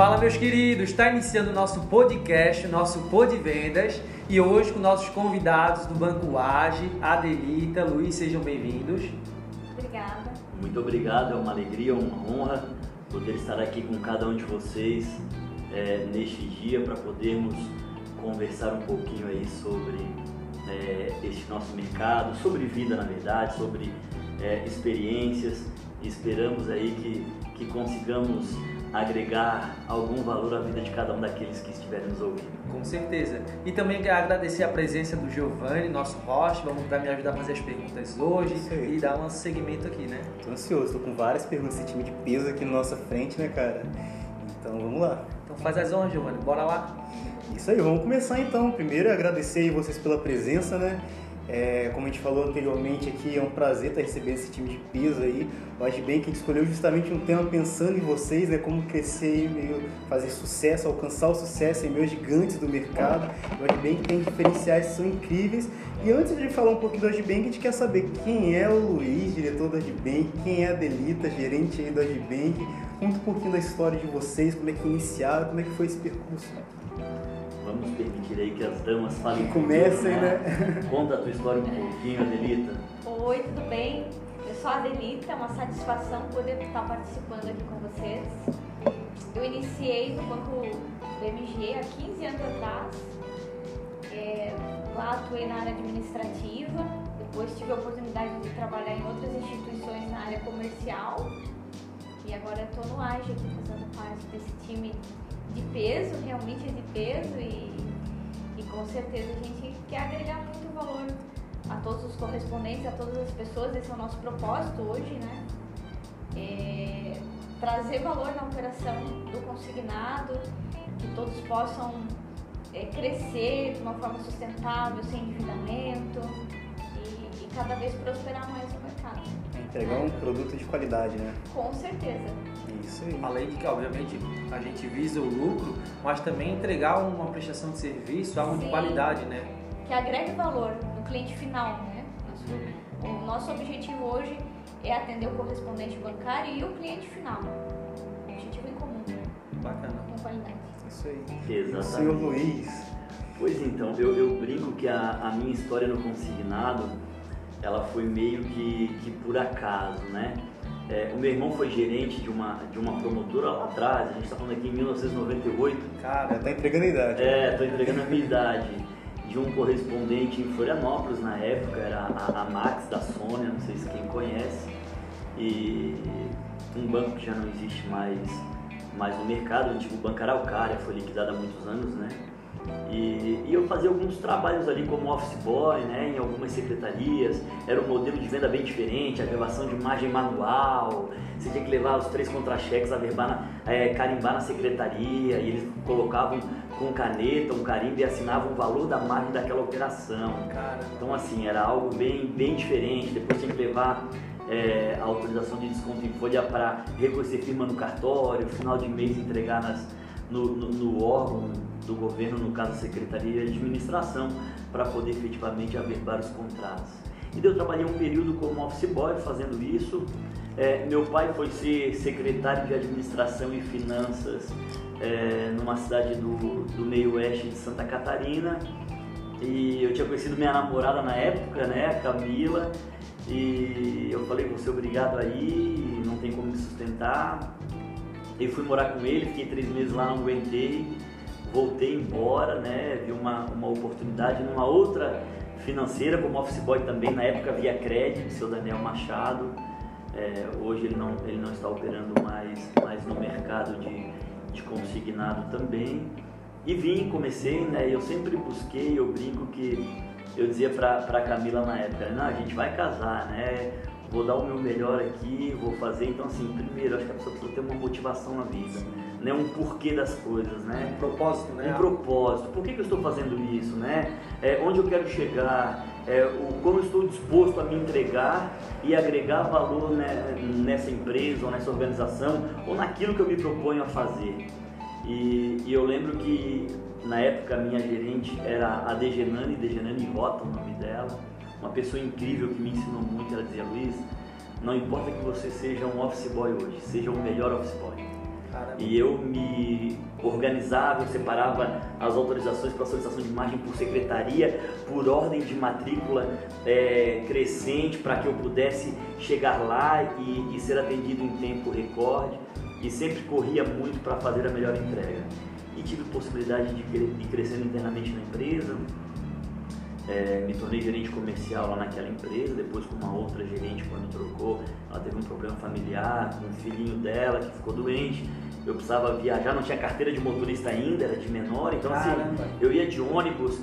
Fala, meus queridos! Está iniciando o nosso podcast, o nosso Pod Vendas, e hoje com nossos convidados do Banco Age, Adelita, Luiz, sejam bem-vindos. Obrigada. Muito obrigado, é uma alegria, uma honra poder estar aqui com cada um de vocês é, neste dia para podermos conversar um pouquinho aí sobre é, este nosso mercado, sobre vida na verdade, sobre é, experiências. Esperamos aí que, que consigamos agregar algum valor à vida de cada um daqueles que estiverem nos ouvindo. Com certeza. E também quero agradecer a presença do Giovanni, nosso host, vamos me ajudar a fazer as perguntas hoje e dar um segmento aqui, né? Tô ansioso, tô com várias perguntas desse time de peso aqui na nossa frente, né, cara? Então vamos lá. Então faz as honras, Giovanni, bora lá. Isso aí, vamos começar então. Primeiro, agradecer vocês pela presença, né? É, como a gente falou anteriormente aqui, é um prazer estar recebendo esse time de peso aí. Eu acho bem que a gente escolheu justamente um tema pensando em vocês, né? Como crescer e meio fazer sucesso, alcançar o sucesso em meio gigantes do mercado. Bem que tem diferenciais que são incríveis. E antes de falar um pouquinho do Agibank, a gente quer saber quem é o Luiz, diretor do Agibank, quem é a Delita, gerente aí do Agibank. Conta um pouquinho da história de vocês, como é que iniciaram, como é que foi esse percurso. Vamos permitir aí que as damas falem. Comecem, tudo, né? Conta a tua história um pouquinho, Adelita. Oi, tudo bem? Eu sou a Adelita, é uma satisfação poder estar participando aqui com vocês. Eu iniciei no banco BMG há 15 anos atrás. É, lá atuei na área administrativa, depois tive a oportunidade de trabalhar em outras instituições na área comercial e agora estou no AGE aqui fazendo parte desse time de peso, realmente é de peso e, e com certeza a gente quer agregar muito valor a todos os correspondentes, a todas as pessoas, esse é o nosso propósito hoje, né? É, trazer valor na operação do consignado, que todos possam é, crescer de uma forma sustentável, sem endividamento e, e cada vez prosperar mais no mercado. Entregar um produto de qualidade, né? Com certeza. Isso aí. Além de que, obviamente, a gente visa o lucro, mas também entregar uma prestação de serviço, algo de Sim. qualidade, né? Que agregue valor no cliente final, né? Nosso- o nosso objetivo hoje é atender o correspondente bancário e o cliente final. Objetivo em comum, Bacana. com qualidade. Isso aí. Exatamente. Senhor Luiz. Pois então, eu, eu brinco que a, a minha história no consignado, ela foi meio que, que por acaso, né? É, o meu irmão foi gerente de uma, de uma promotora lá atrás, a gente está falando aqui em 1998, Cara, tá entregando a idade. É, tô entregando a minha idade. De um correspondente em Florianópolis na época, era a, a Max da Sônia, não sei se quem conhece. E um banco que já não existe mais, mais no mercado, o antigo Banco Araucária, foi liquidado há muitos anos, né? E, e eu fazia alguns trabalhos ali como office boy, né, em algumas secretarias. Era um modelo de venda bem diferente, a gravação de imagem manual. Você tinha que levar os três contra-cheques, a verbar na, é, carimbar na secretaria, e eles colocavam com caneta, um carimbo e assinavam o valor da margem daquela operação. cara. Então, assim, era algo bem, bem diferente. Depois tinha que levar é, a autorização de desconto em folha para reconhecer firma no cartório, final de mês entregar nas, no, no, no órgão do governo, no caso a Secretaria de Administração, para poder efetivamente averbar os contratos. E eu trabalhei um período como office boy fazendo isso. É, meu pai foi ser secretário de Administração e Finanças é, numa cidade do, do meio oeste de Santa Catarina. E eu tinha conhecido minha namorada na época, né, a Camila, e eu falei, vou ser obrigado aí, não tem como me sustentar. E fui morar com ele, fiquei três meses lá, não aguentei, voltei embora, né, vi uma, uma oportunidade numa outra financeira, como office boy também, na época via crédito, seu Daniel Machado. É, hoje ele não, ele não está operando mais, mais no mercado de, de consignado também. E vim, comecei, né? Eu sempre busquei, eu brinco que eu dizia pra, pra Camila na época, não, a gente vai casar, né? Vou dar o meu melhor aqui, vou fazer. Então, assim, primeiro, acho que a pessoa precisa ter uma motivação na vida, né? Um porquê das coisas, né? Um propósito, né? um propósito. Por que, que eu estou fazendo isso, né? É, onde eu quero chegar, é, o, como eu estou disposto a me entregar e agregar valor né, nessa empresa ou nessa organização ou naquilo que eu me proponho a fazer. E, e eu lembro que na época a minha gerente era a Degenani, Degenani Rota, o nome dela, uma pessoa incrível que me ensinou muito. Ela dizia: Luiz, não importa que você seja um office boy hoje, seja o melhor office boy. Caramba. E eu me organizava, eu separava as autorizações para solicitação de imagem por secretaria, por ordem de matrícula é, crescente, para que eu pudesse chegar lá e, e ser atendido em tempo recorde. E sempre corria muito para fazer a melhor entrega. E tive possibilidade de, de crescer internamente na empresa, é, me tornei gerente comercial lá naquela empresa, depois com uma outra gerente quando trocou, ela teve um problema familiar com o filhinho dela que ficou doente. Eu precisava viajar, não tinha carteira de motorista ainda, era de menor, então assim, Caramba. eu ia de ônibus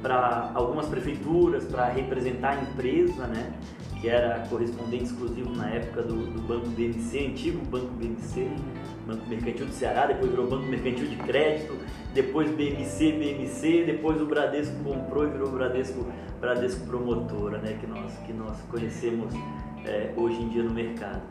para algumas prefeituras para representar a empresa, né? Que era correspondente exclusivo na época do, do Banco BMC, antigo Banco BMC, Banco Mercantil do Ceará, depois virou Banco Mercantil de Crédito, depois BMC, BMC, depois o Bradesco comprou e virou Bradesco, Bradesco Promotora, né? Que nós, que nós conhecemos é, hoje em dia no mercado.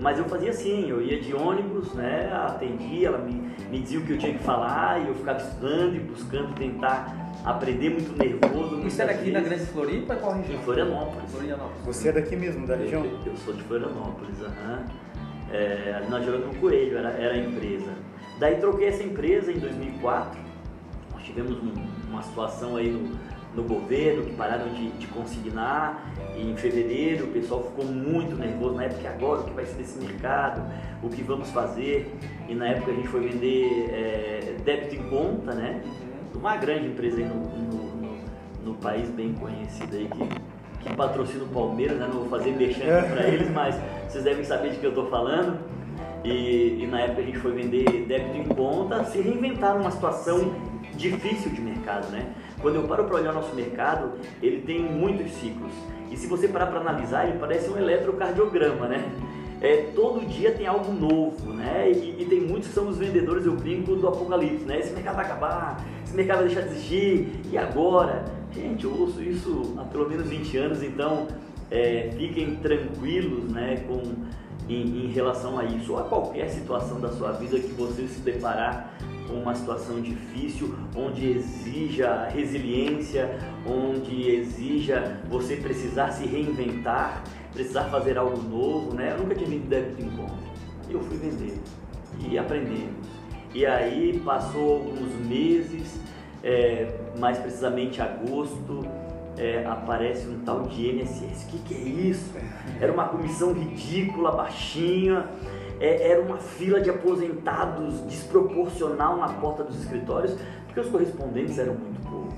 Mas eu fazia assim, eu ia de ônibus, né, atendia, ela me, me dizia o que eu tinha que falar e eu ficava estudando e buscando tentar aprender muito nervoso. Isso era aqui na vezes. Grande Floripa? Qual região? Em Florianópolis. Florianópolis. Você é daqui mesmo, da região? Eu, eu sou de Florianópolis, aham. É, na Jerônimo Coelho era, era a empresa. Daí troquei essa empresa em 2004. Nós tivemos um- uma situação aí no, no governo que pararam de, de consignar. E em fevereiro o pessoal ficou muito nervoso. Na época, "E agora o que vai ser desse mercado? O que vamos fazer? E na época a gente foi vender é, débito em conta, né? Uma grande empresa aí no, no, no- no país bem conhecida aí que que patrocina o Palmeiras, né? Não vou fazer mexendo para eles, mas vocês devem saber de que eu estou falando. E, e na época a gente foi vender débito em conta, se reinventar numa situação difícil de mercado, né? Quando eu paro para olhar o nosso mercado, ele tem muitos ciclos. E se você parar para analisar, ele parece um eletrocardiograma, né? É, todo dia tem algo novo, né? E, e tem muitos que são os vendedores, eu brinco, do apocalipse, né? Esse mercado vai acabar, esse mercado vai deixar de existir, e agora? Gente, eu ouço isso há pelo menos 20 anos, então é, fiquem tranquilos, né? Com, em, em relação a isso, ou a qualquer situação da sua vida que você se deparar com uma situação difícil, onde exija resiliência, onde exija você precisar se reinventar, precisar fazer algo novo, né? Eu nunca tinha vendido débito em conta. Eu fui vender e aprendemos. E aí passou alguns meses, é, mais precisamente agosto, é, aparece um tal de INSS. O que, que é isso? Era uma comissão ridícula, baixinha, é, era uma fila de aposentados desproporcional na porta dos escritórios, porque os correspondentes eram muito poucos.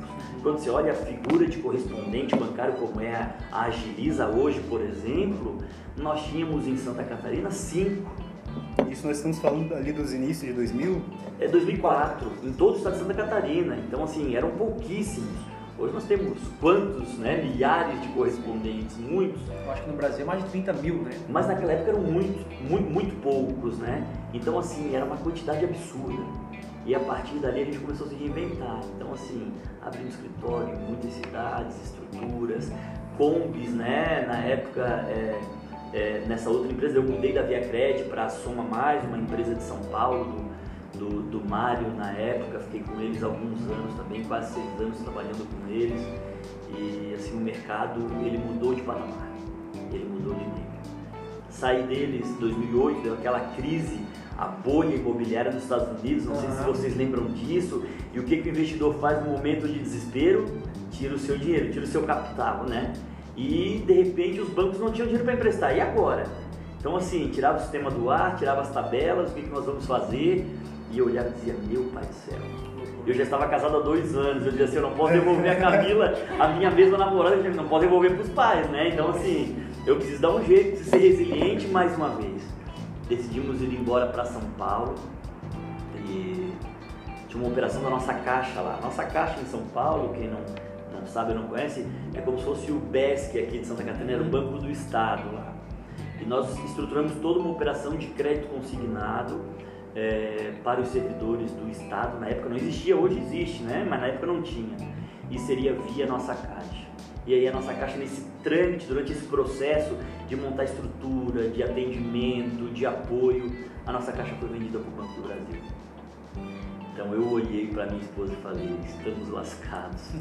Quando você olha a figura de correspondente bancário, como é a, Agiliza hoje, por exemplo, nós tínhamos em Santa Catarina cinco. Isso nós estamos falando ali dos inícios de 2000? É 2004, em todo o estado de Santa Catarina. Então, assim, eram pouquíssimos. Hoje nós temos quantos, né? Milhares de correspondentes, muitos. Eu acho que no Brasil é mais de 30 mil, né? Mas naquela época eram muitos, muito, muito poucos, né? Então, assim, era uma quantidade absurda. E a partir dali a gente começou a se reinventar. Então, assim, abrimos escritório em muitas cidades, estruturas, combis, né? Na época, é, é, nessa outra empresa, eu mudei da Via Cred para a Soma Mais, uma empresa de São Paulo, do, do, do Mário na época. Fiquei com eles alguns anos também, quase seis anos trabalhando com eles. E, assim, o mercado, ele mudou de patamar. Ele mudou de nível. Saí deles em 2008, deu aquela crise, a bolha imobiliária nos Estados Unidos, não sei se vocês lembram disso, e o que, que o investidor faz no momento de desespero? Tira o seu dinheiro, tira o seu capital, né? E de repente os bancos não tinham dinheiro para emprestar, e agora? Então assim, tirava o sistema do ar, tirava as tabelas, o que, que nós vamos fazer? E eu olhava e dizia, meu pai do céu, eu já estava casado há dois anos, eu dizia assim, eu não posso devolver a Camila, a minha mesma namorada, eu não posso devolver para os pais, né? Então assim, eu preciso dar um jeito, preciso ser resiliente mais uma vez. Decidimos ir embora para São Paulo e tinha uma operação da nossa caixa lá. Nossa caixa em São Paulo, quem não, não sabe ou não conhece, é como se fosse o BESC aqui de Santa Catarina, era o Banco do Estado lá. E nós estruturamos toda uma operação de crédito consignado é, para os servidores do Estado. Na época não existia, hoje existe, né? mas na época não tinha. E seria via nossa caixa. E aí a nossa caixa nesse trâmite, durante esse processo de montar estrutura, de atendimento, de apoio, a nossa caixa foi vendida para o Banco do Brasil. Então eu olhei para minha esposa e falei, estamos lascados.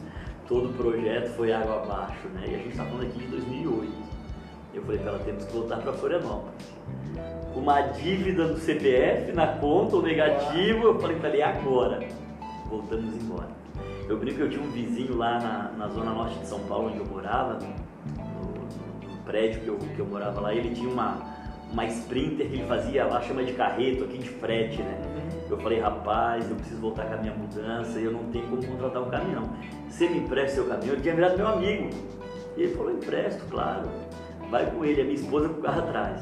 Todo o projeto foi água abaixo, né? E a gente está falando aqui de 2008. Eu falei para ela, temos que voltar para Florianópolis. uma dívida do CPF na conta, o negativo. Eu falei, falei, agora. Voltamos embora. Eu brinco que eu tinha um vizinho lá na, na zona norte de São Paulo, onde eu morava, prédio que eu, que eu morava lá, ele tinha uma, uma Sprinter que ele fazia lá, chama de carreto aqui de frete, né? Eu falei, rapaz, eu preciso voltar com a minha mudança e eu não tenho como contratar um caminhão. Você me empresta seu caminhão? Ele tinha virado meu amigo. E ele falou, empresto, claro. Vai com ele, a minha esposa com o carro atrás.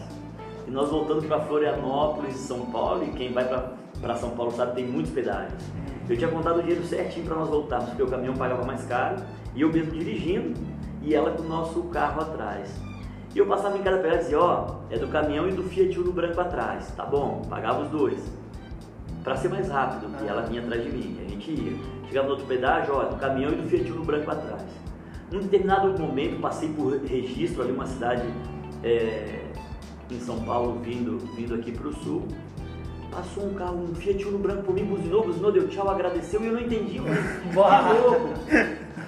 E nós voltando para Florianópolis, São Paulo, e quem vai para São Paulo sabe tem muitos pedágios. Eu tinha contado o dinheiro certinho para nós voltarmos, porque o caminhão pagava mais caro, e eu mesmo dirigindo, e ela com o nosso carro atrás. E eu passava em cada pedágio e dizia, ó, oh, é do caminhão e do Fiat Uno branco atrás, tá bom, pagava os dois. Para ser mais rápido, e ela vinha atrás de mim, a gente ia. Chegava no outro pedágio, ó, do caminhão e do Fiat Uno branco atrás. Num determinado momento, passei por registro ali, uma cidade é, em São Paulo, vindo, vindo aqui para o sul. Passou um carro, um Fiat Uno branco por mim, buzinou, buzinou, deu tchau, agradeceu e eu não entendi. Falei, louco.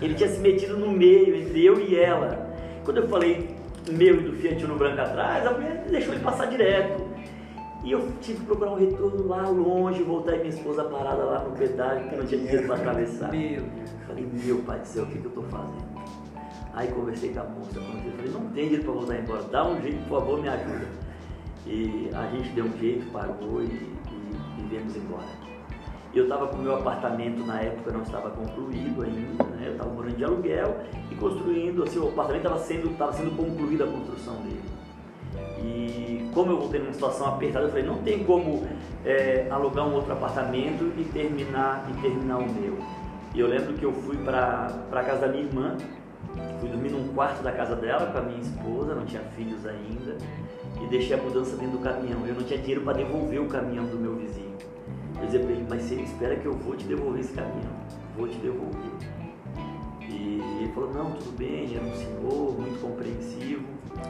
Ele tinha se metido no meio, entre eu e ela. Quando eu falei meu e do Fiat Uno branco atrás, a mulher deixou ele passar direto. E eu tive que procurar um retorno lá longe, voltar e minha esposa parada lá no pedágio, porque não tinha dinheiro para atravessar. Meu. Falei, meu pai do céu, o que, que eu estou fazendo? Aí conversei com a moça, conversei, falei, não tem dinheiro para voltar embora, dá um jeito, por favor, me ajuda. E a gente deu um jeito, pagou e, e, e viemos embora. Eu estava com o meu apartamento na época, não estava concluído ainda, né? eu estava morando de aluguel e construindo, assim, o apartamento estava sendo, tava sendo concluída a construção dele. E como eu voltei numa situação apertada, eu falei, não tem como é, alugar um outro apartamento e terminar, e terminar o meu. E eu lembro que eu fui para a casa da minha irmã, fui dormir num quarto da casa dela com a minha esposa, não tinha filhos ainda, e deixei a mudança dentro do caminhão. Eu não tinha dinheiro para devolver o caminhão do meu vizinho. Eu dizia para ele, mas você espera que eu vou te devolver esse caminhão, vou te devolver. E ele falou, não, tudo bem, era um senhor muito compreensivo.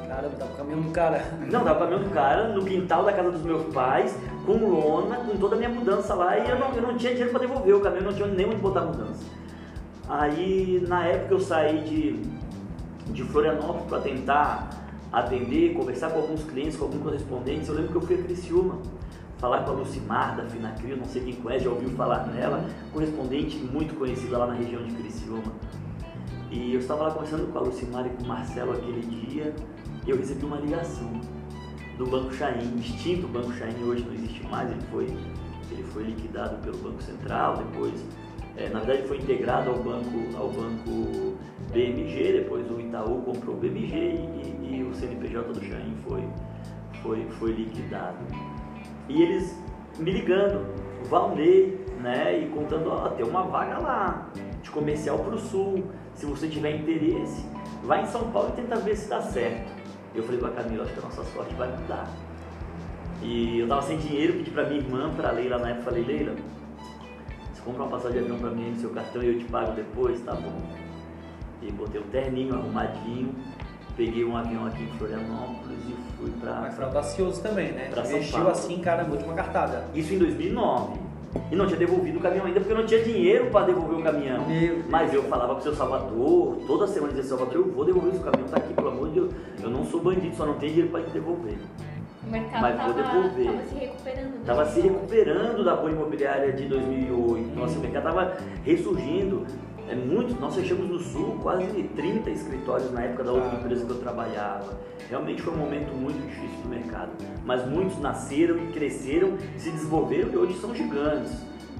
Caramba, tá com o caminhão do cara. Não, dava o caminhão do cara no quintal da casa dos meus pais, com lona, com toda a minha mudança lá, e eu não, eu não tinha dinheiro para devolver o caminhão, não tinha nem onde botar a mudança. Aí, na época, eu saí de, de Florianópolis para tentar atender, conversar com alguns clientes, com alguns correspondentes. Eu lembro que eu fui a Criciúma falar com a Lucimar da Finacrio, não sei quem conhece, já ouviu falar nela, correspondente muito conhecida lá na região de Criciúma. E eu estava lá conversando com a Lucimar e com o Marcelo aquele dia e eu recebi uma ligação do Banco Chain, extinto Banco Chain, hoje não existe mais, ele foi, ele foi liquidado pelo Banco Central, depois, é, na verdade foi integrado ao banco, ao banco BMG, depois o Itaú comprou o BMG e, e o CNPJ do Chain foi, foi, foi liquidado. E eles me ligando, Valnei, né, e contando, ó, tem uma vaga lá, de comercial para o sul, se você tiver interesse, vai em São Paulo e tenta ver se dá certo. Eu falei com a Camila, acho que a nossa sorte vai mudar. E eu tava sem dinheiro, pedi pra minha irmã, pra Leila na época, falei, Leila, você compra uma passagem de avião pra mim no seu cartão e eu te pago depois, tá bom. E botei um terninho arrumadinho, peguei um avião aqui em Florianópolis e fui pra... Mas foi audacioso também, né? Pra São Investiu Paulo. assim, caramba, de uma cartada. Isso em 2009. E não tinha devolvido o caminhão ainda porque eu não tinha dinheiro para devolver o caminhão. Meu Deus. Mas eu falava pro seu Salvador, toda semana dizia, Salvador, eu vou devolver esse caminhão, tá aqui, pelo amor de Deus. Eu não sou bandido, só não tenho dinheiro para te devolver. O mercado Mas vou devolver. tava se recuperando. né? Tava se recuperando da bolha imobiliária de 2008. Nossa, o mercado tava ressurgindo. É muito, nós fechamos no sul quase 30 escritórios na época da outra Ah. empresa que eu trabalhava. Realmente foi um momento muito difícil do mercado. Mas muitos nasceram e cresceram, se desenvolveram e hoje são gigantes.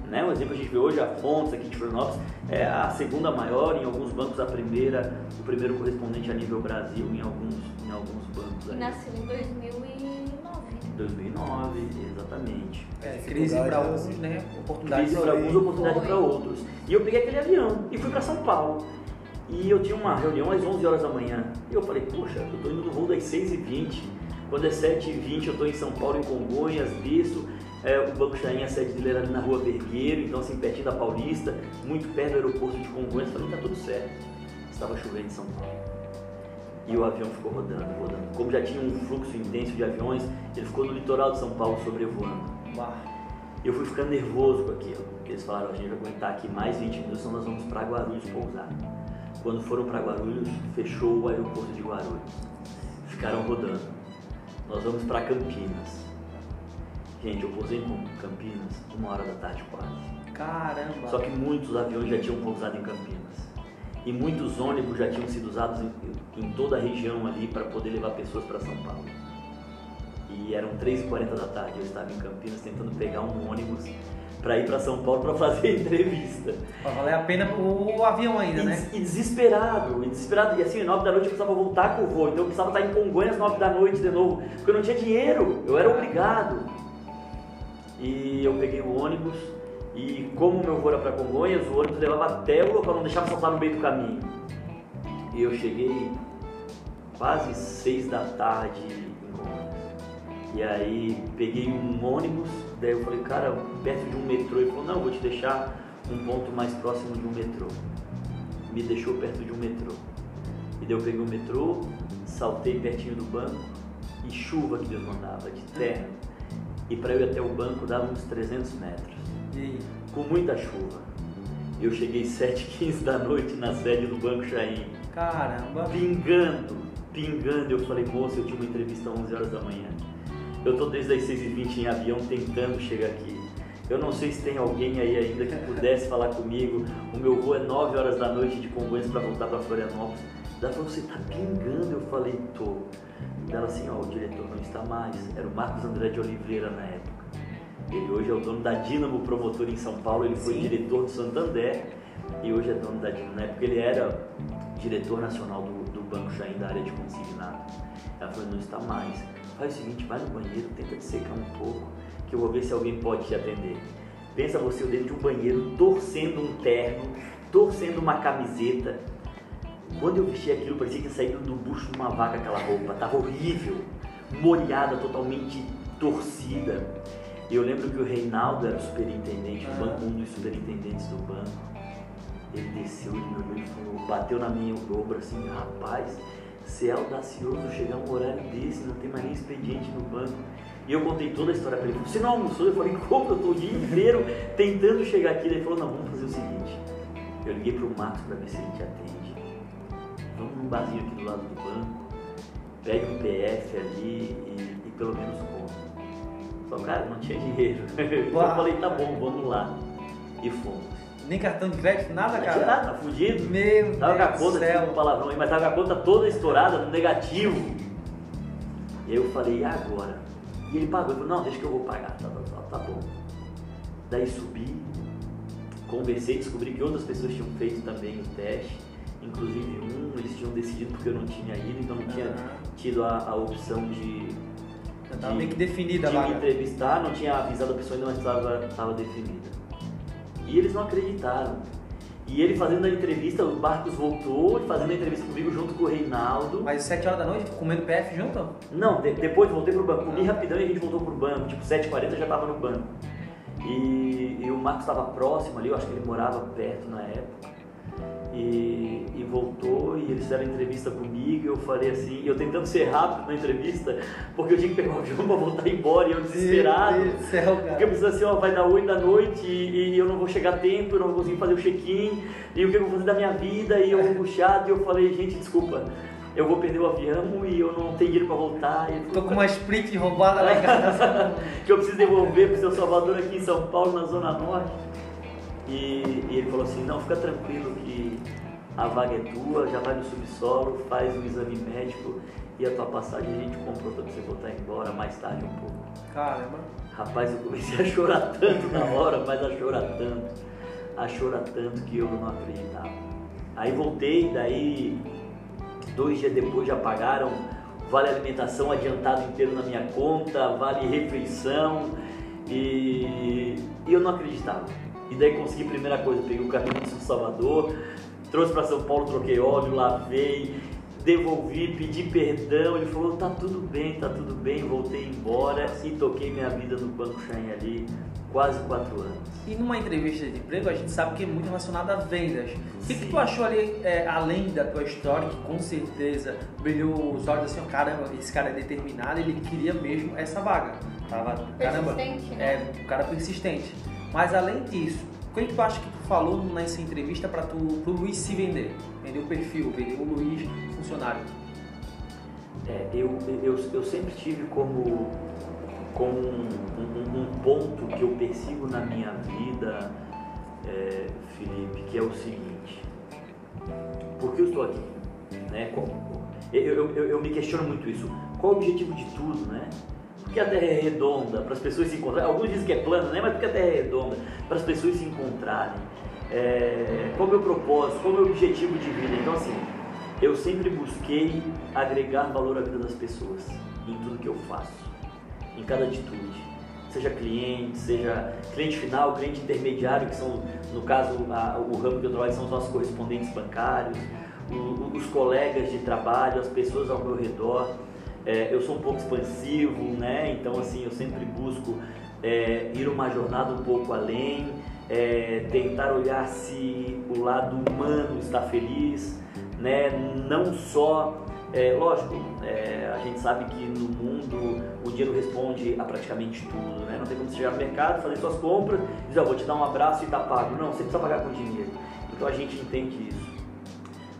Né? Um exemplo a gente vê hoje, a Fontes aqui de Florianópolis é a segunda maior, em alguns bancos a primeira, o primeiro correspondente a nível Brasil em alguns, em alguns bancos. E aí. nasceu em 2009. 2009, exatamente. É, crise para uns, né? Oportunidades Crise para alguns, outros. oportunidade para outros. E eu peguei aquele avião e fui para São Paulo. E eu tinha uma reunião às 11 horas da manhã. E eu falei, poxa, eu tô indo no voo das 6h20. Quando é 7h20 eu estou em São Paulo, em Congonhas, Bisto. É, o Banco Chain, a sede dele era ali na rua Vergueiro, então assim, pertinho da Paulista, muito perto do aeroporto de Congonhas. Falei, tá tudo certo. Estava chovendo em São Paulo. E o avião ficou rodando, rodando. Como já tinha um fluxo intenso de aviões, ele ficou no litoral de São Paulo sobrevoando. Eu fui ficando nervoso com aquilo. Eles falaram, a gente vai aguentar aqui mais 20 minutos, senão nós vamos para Guarulhos pousar. Quando foram para Guarulhos, fechou o aeroporto de Guarulhos. Ficaram rodando. Nós vamos para Campinas. Gente, eu pousei em Campinas uma hora da tarde quase. Caramba. Só que muitos aviões já tinham pousado em Campinas. E muitos ônibus já tinham sido usados em, em toda a região ali para poder levar pessoas para São Paulo. E eram 3h40 da tarde, eu estava em Campinas tentando pegar um ônibus para ir para São Paulo para fazer entrevista. Pra valer a pena o avião ainda, e, né? E desesperado, e desesperado. E assim, 9 da noite eu precisava voltar com o voo, então eu precisava estar em Congonhas às 9 da noite de novo, porque eu não tinha dinheiro, eu era obrigado. E eu peguei o ônibus, e como meu voo era para Congonhas, o ônibus levava até o local, não deixava saltar no meio do caminho. E eu cheguei quase 6 da tarde em Congonhas. E aí peguei um ônibus, daí eu falei, cara, perto de um metrô. Ele falou, não, vou te deixar um ponto mais próximo de um metrô. Me deixou perto de um metrô. E daí eu peguei o metrô, saltei pertinho do banco e chuva que Deus mandava, de terra. E para eu ir até o banco dava uns 300 metros, E com muita chuva. Eu cheguei 7h15 da noite na sede do Banco Chaim, Caramba. pingando, pingando. Eu falei, moça, eu tinha uma entrevista às 11 horas da manhã. Eu tô desde as 6h20 em avião tentando chegar aqui. Eu não sei se tem alguém aí ainda que pudesse falar comigo. O meu voo é 9 horas da noite de Congonhas para voltar para Florianópolis. Ela falou, você tá pingando? Eu falei, tô. Ela assim, ó, o diretor não está mais. Era o Marcos André de Oliveira na época. Ele hoje é o dono da Dínamo Promotor em São Paulo. Ele foi Sim. diretor do Santander e hoje é dono da Dínamo. Na época ele era diretor nacional do, do Banco Chain da área de consignado. Ela falou, não está mais. Faz o seguinte, vai no banheiro, tenta te secar um pouco, que eu vou ver se alguém pode te atender. Pensa você dentro de um banheiro, torcendo um terno, torcendo uma camiseta. Quando eu vesti aquilo, parecia que ia sair do bucho de uma vaca aquela roupa. Tava horrível, molhada, totalmente torcida. E eu lembro que o Reinaldo era o superintendente um dos superintendentes do banco. Ele desceu, ele me olhou e falou, bateu na minha ombro assim, rapaz, você é audacioso chegar um horário desse, não tem mais nem expediente no banco. E eu contei toda a história pra ele. Você não almoçou? Eu falei, como? Eu tô o dia inteiro tentando chegar aqui. Ele falou, não, vamos fazer o seguinte. Eu liguei pro Marcos pra ver se ele te atende. Vamos num barzinho aqui do lado do banco, pegue um PF ali e, e pelo menos come. Só, cara, não tinha dinheiro. Eu falei, tá bom, vamos lá. E fomos. Nem cartão de crédito, nada, Não cara. tinha nada, tá fudido. Meu Tava com a Deus conta, céu. desculpa o palavrão aí, mas tava com a conta toda estourada no negativo. E aí eu falei, e agora? E ele pagou, ele falou, não, deixa que eu vou pagar, tá, tá, tá, tá bom. Daí subi, conversei, descobri que outras pessoas tinham feito também o teste, inclusive um, eles tinham decidido porque eu não tinha ido, então não tinha tido a, a opção de, tava meio que definida vaga. entrevistar, não tinha avisado a pessoa ainda, mas estava, estava definida. E eles não acreditaram. E ele fazendo a entrevista, o Marcos voltou e fazendo a entrevista comigo junto com o Reinaldo. Mas 7 horas da noite, comendo PF junto? Não, de- depois voltei pro banco. Comi rapidão e a gente voltou pro banco. Tipo, 7h40 já tava no banco. E, e o Marcos estava próximo ali, eu acho que ele morava perto na época. E, e voltou e eles fizeram entrevista comigo e eu falei assim, eu tentando ser rápido na entrevista, porque eu tinha que pegar o avião pra voltar embora e eu desesperado. Meu Deus do céu, Porque eu cara. preciso assim, ó, vai dar 8 da noite e, e eu não vou chegar a tempo, eu não vou conseguir fazer o check-in, e o que eu vou fazer da minha vida, e eu puxado, e eu falei, gente, desculpa, eu vou perder o avião e eu não tenho dinheiro pra voltar. E ele Tô com uma sprint roubada lá em casa. que eu preciso devolver pro seu Salvador aqui em São Paulo, na Zona Norte. E, e ele falou assim, não, fica tranquilo que a vaga é tua, já vai no subsolo, faz o exame médico e a tua passagem a gente comprou pra você voltar embora mais tarde um pouco. Caramba. Rapaz, eu comecei a chorar tanto na hora, mas a chorar tanto, a chorar tanto que eu não acreditava. Aí voltei, daí dois dias depois já pagaram vale alimentação adiantado inteiro na minha conta, vale refeição e, e eu não acreditava. E daí consegui a primeira coisa, peguei o caminho de São Salvador, trouxe para São Paulo, troquei óleo, lavei, devolvi, pedi perdão, ele falou, tá tudo bem, tá tudo bem, voltei embora e toquei minha vida no Banco Chain ali quase quatro anos. E numa entrevista de emprego, a gente sabe que é muito relacionado a vendas. O que, que tu achou ali, é, além da tua história, que com certeza brilhou os olhos assim, ó, caramba, esse cara é determinado, ele queria mesmo essa vaga. Tava, caramba, Persistente, né? é, um cara persistente. Mas além disso, o que, que tu acha que tu falou nessa entrevista para tu, pro Luiz se vender? Vender o perfil, vender o Luiz funcionário. É, eu, eu, eu sempre tive como com um, um, um, ponto que eu persigo na minha vida, é, Felipe, que é o seguinte: por que eu estou aqui? Né? Eu, eu, eu, eu me questiono muito isso. Qual o objetivo de tudo, né? Porque a Terra é redonda, para as pessoas se encontrarem. Alguns dizem que é plana, né? Mas porque a Terra é redonda, para as pessoas se encontrarem. É, qual é o meu propósito? Qual é o meu objetivo de vida? Então, assim, eu sempre busquei agregar valor à vida das pessoas, em tudo que eu faço, em cada atitude. Seja cliente, seja cliente final, cliente intermediário, que são, no caso, a, o ramo que eu trabalho são os nossos correspondentes bancários, o, os colegas de trabalho, as pessoas ao meu redor. É, eu sou um pouco expansivo, né? Então, assim, eu sempre busco é, ir uma jornada um pouco além, é, tentar olhar se o lado humano está feliz, né? Não só, é, lógico, é, a gente sabe que no mundo o dinheiro responde a praticamente tudo, né? Não tem como você chegar no mercado, fazer suas compras, dizer, oh, vou te dar um abraço e tá pago. Não, você precisa pagar com dinheiro. Então a gente entende isso.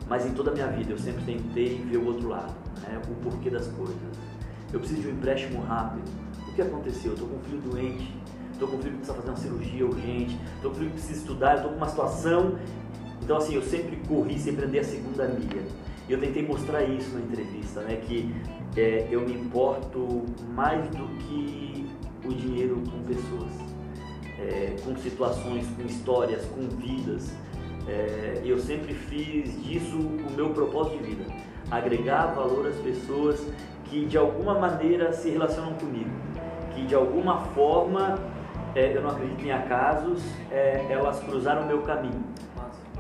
Mas em toda a minha vida eu sempre tentei ver o outro lado, né? o porquê das coisas. Eu preciso de um empréstimo rápido. O que aconteceu? Eu estou com um filho doente, estou com um filho que precisa fazer uma cirurgia urgente, estou com um filho que precisa estudar, estou com uma situação. Então, assim, eu sempre corri, sempre andei a segunda milha. E eu tentei mostrar isso na entrevista, né? Que é, eu me importo mais do que o dinheiro com pessoas, é, com situações, com histórias, com vidas. É, eu sempre fiz disso o meu propósito de vida, agregar valor às pessoas que de alguma maneira se relacionam comigo, que de alguma forma, é, eu não acredito em acasos, é, elas cruzaram o meu caminho.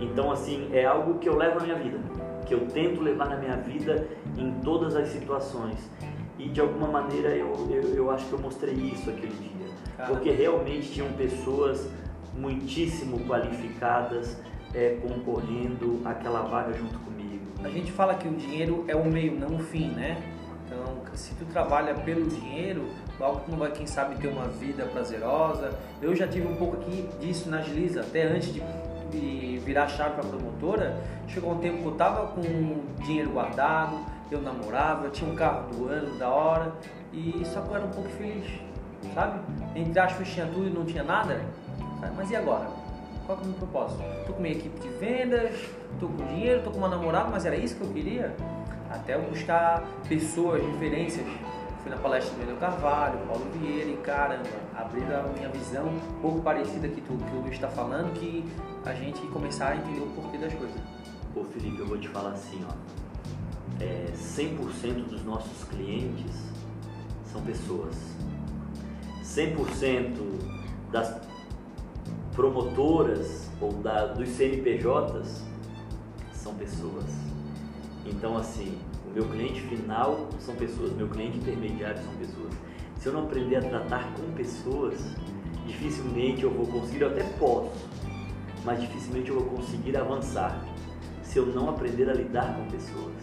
Então, assim, é algo que eu levo na minha vida, que eu tento levar na minha vida em todas as situações. E de alguma maneira eu, eu, eu acho que eu mostrei isso aquele dia, porque realmente tinham pessoas muitíssimo qualificadas é, concorrendo aquela vaga junto comigo. A gente fala que o dinheiro é o meio, não o fim, né? Então, se tu trabalha pelo dinheiro, logo tu não vai, quem sabe, ter uma vida prazerosa. Eu já tive um pouco aqui disso na Agiliza, até antes de, de virar chave para promotora. Chegou um tempo que eu tava com dinheiro guardado, eu namorava, eu tinha um carro do ano, da hora, e só que eu era um pouco feliz, sabe? Entre aspas, tinha tudo e não tinha nada, sabe? mas e agora? Qual é o meu propósito? Tô com minha equipe de vendas, tô com dinheiro, tô com uma namorada, mas era isso que eu queria? Até eu buscar pessoas, referências. Fui na palestra do Menino Carvalho, Paulo Vieira e caramba, abrir a minha visão um pouco parecida que, tu, que o Luiz está falando, que a gente começar a entender o porquê das coisas. Ô Felipe, eu vou te falar assim, ó. É, 100% dos nossos clientes são pessoas. 100% das promotoras ou da, dos CNPJs são pessoas. Então, assim, o meu cliente final são pessoas, meu cliente intermediário são pessoas. Se eu não aprender a tratar com pessoas, dificilmente eu vou conseguir, eu até posso, mas dificilmente eu vou conseguir avançar se eu não aprender a lidar com pessoas.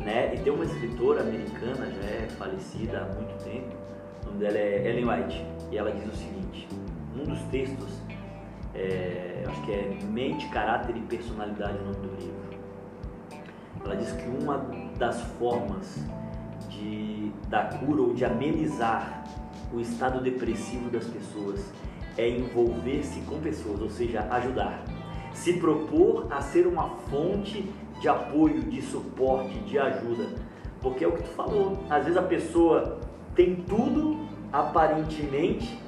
Né? E tem uma escritora americana, já é falecida há muito tempo, o nome dela é Ellen White, e ela diz o seguinte: um dos textos é, acho que é Mente, Caráter e Personalidade o nome do livro. Ela diz que uma das formas de, da cura ou de amenizar o estado depressivo das pessoas é envolver-se com pessoas, ou seja, ajudar. Se propor a ser uma fonte de apoio, de suporte, de ajuda. Porque é o que tu falou. Às vezes a pessoa tem tudo, aparentemente,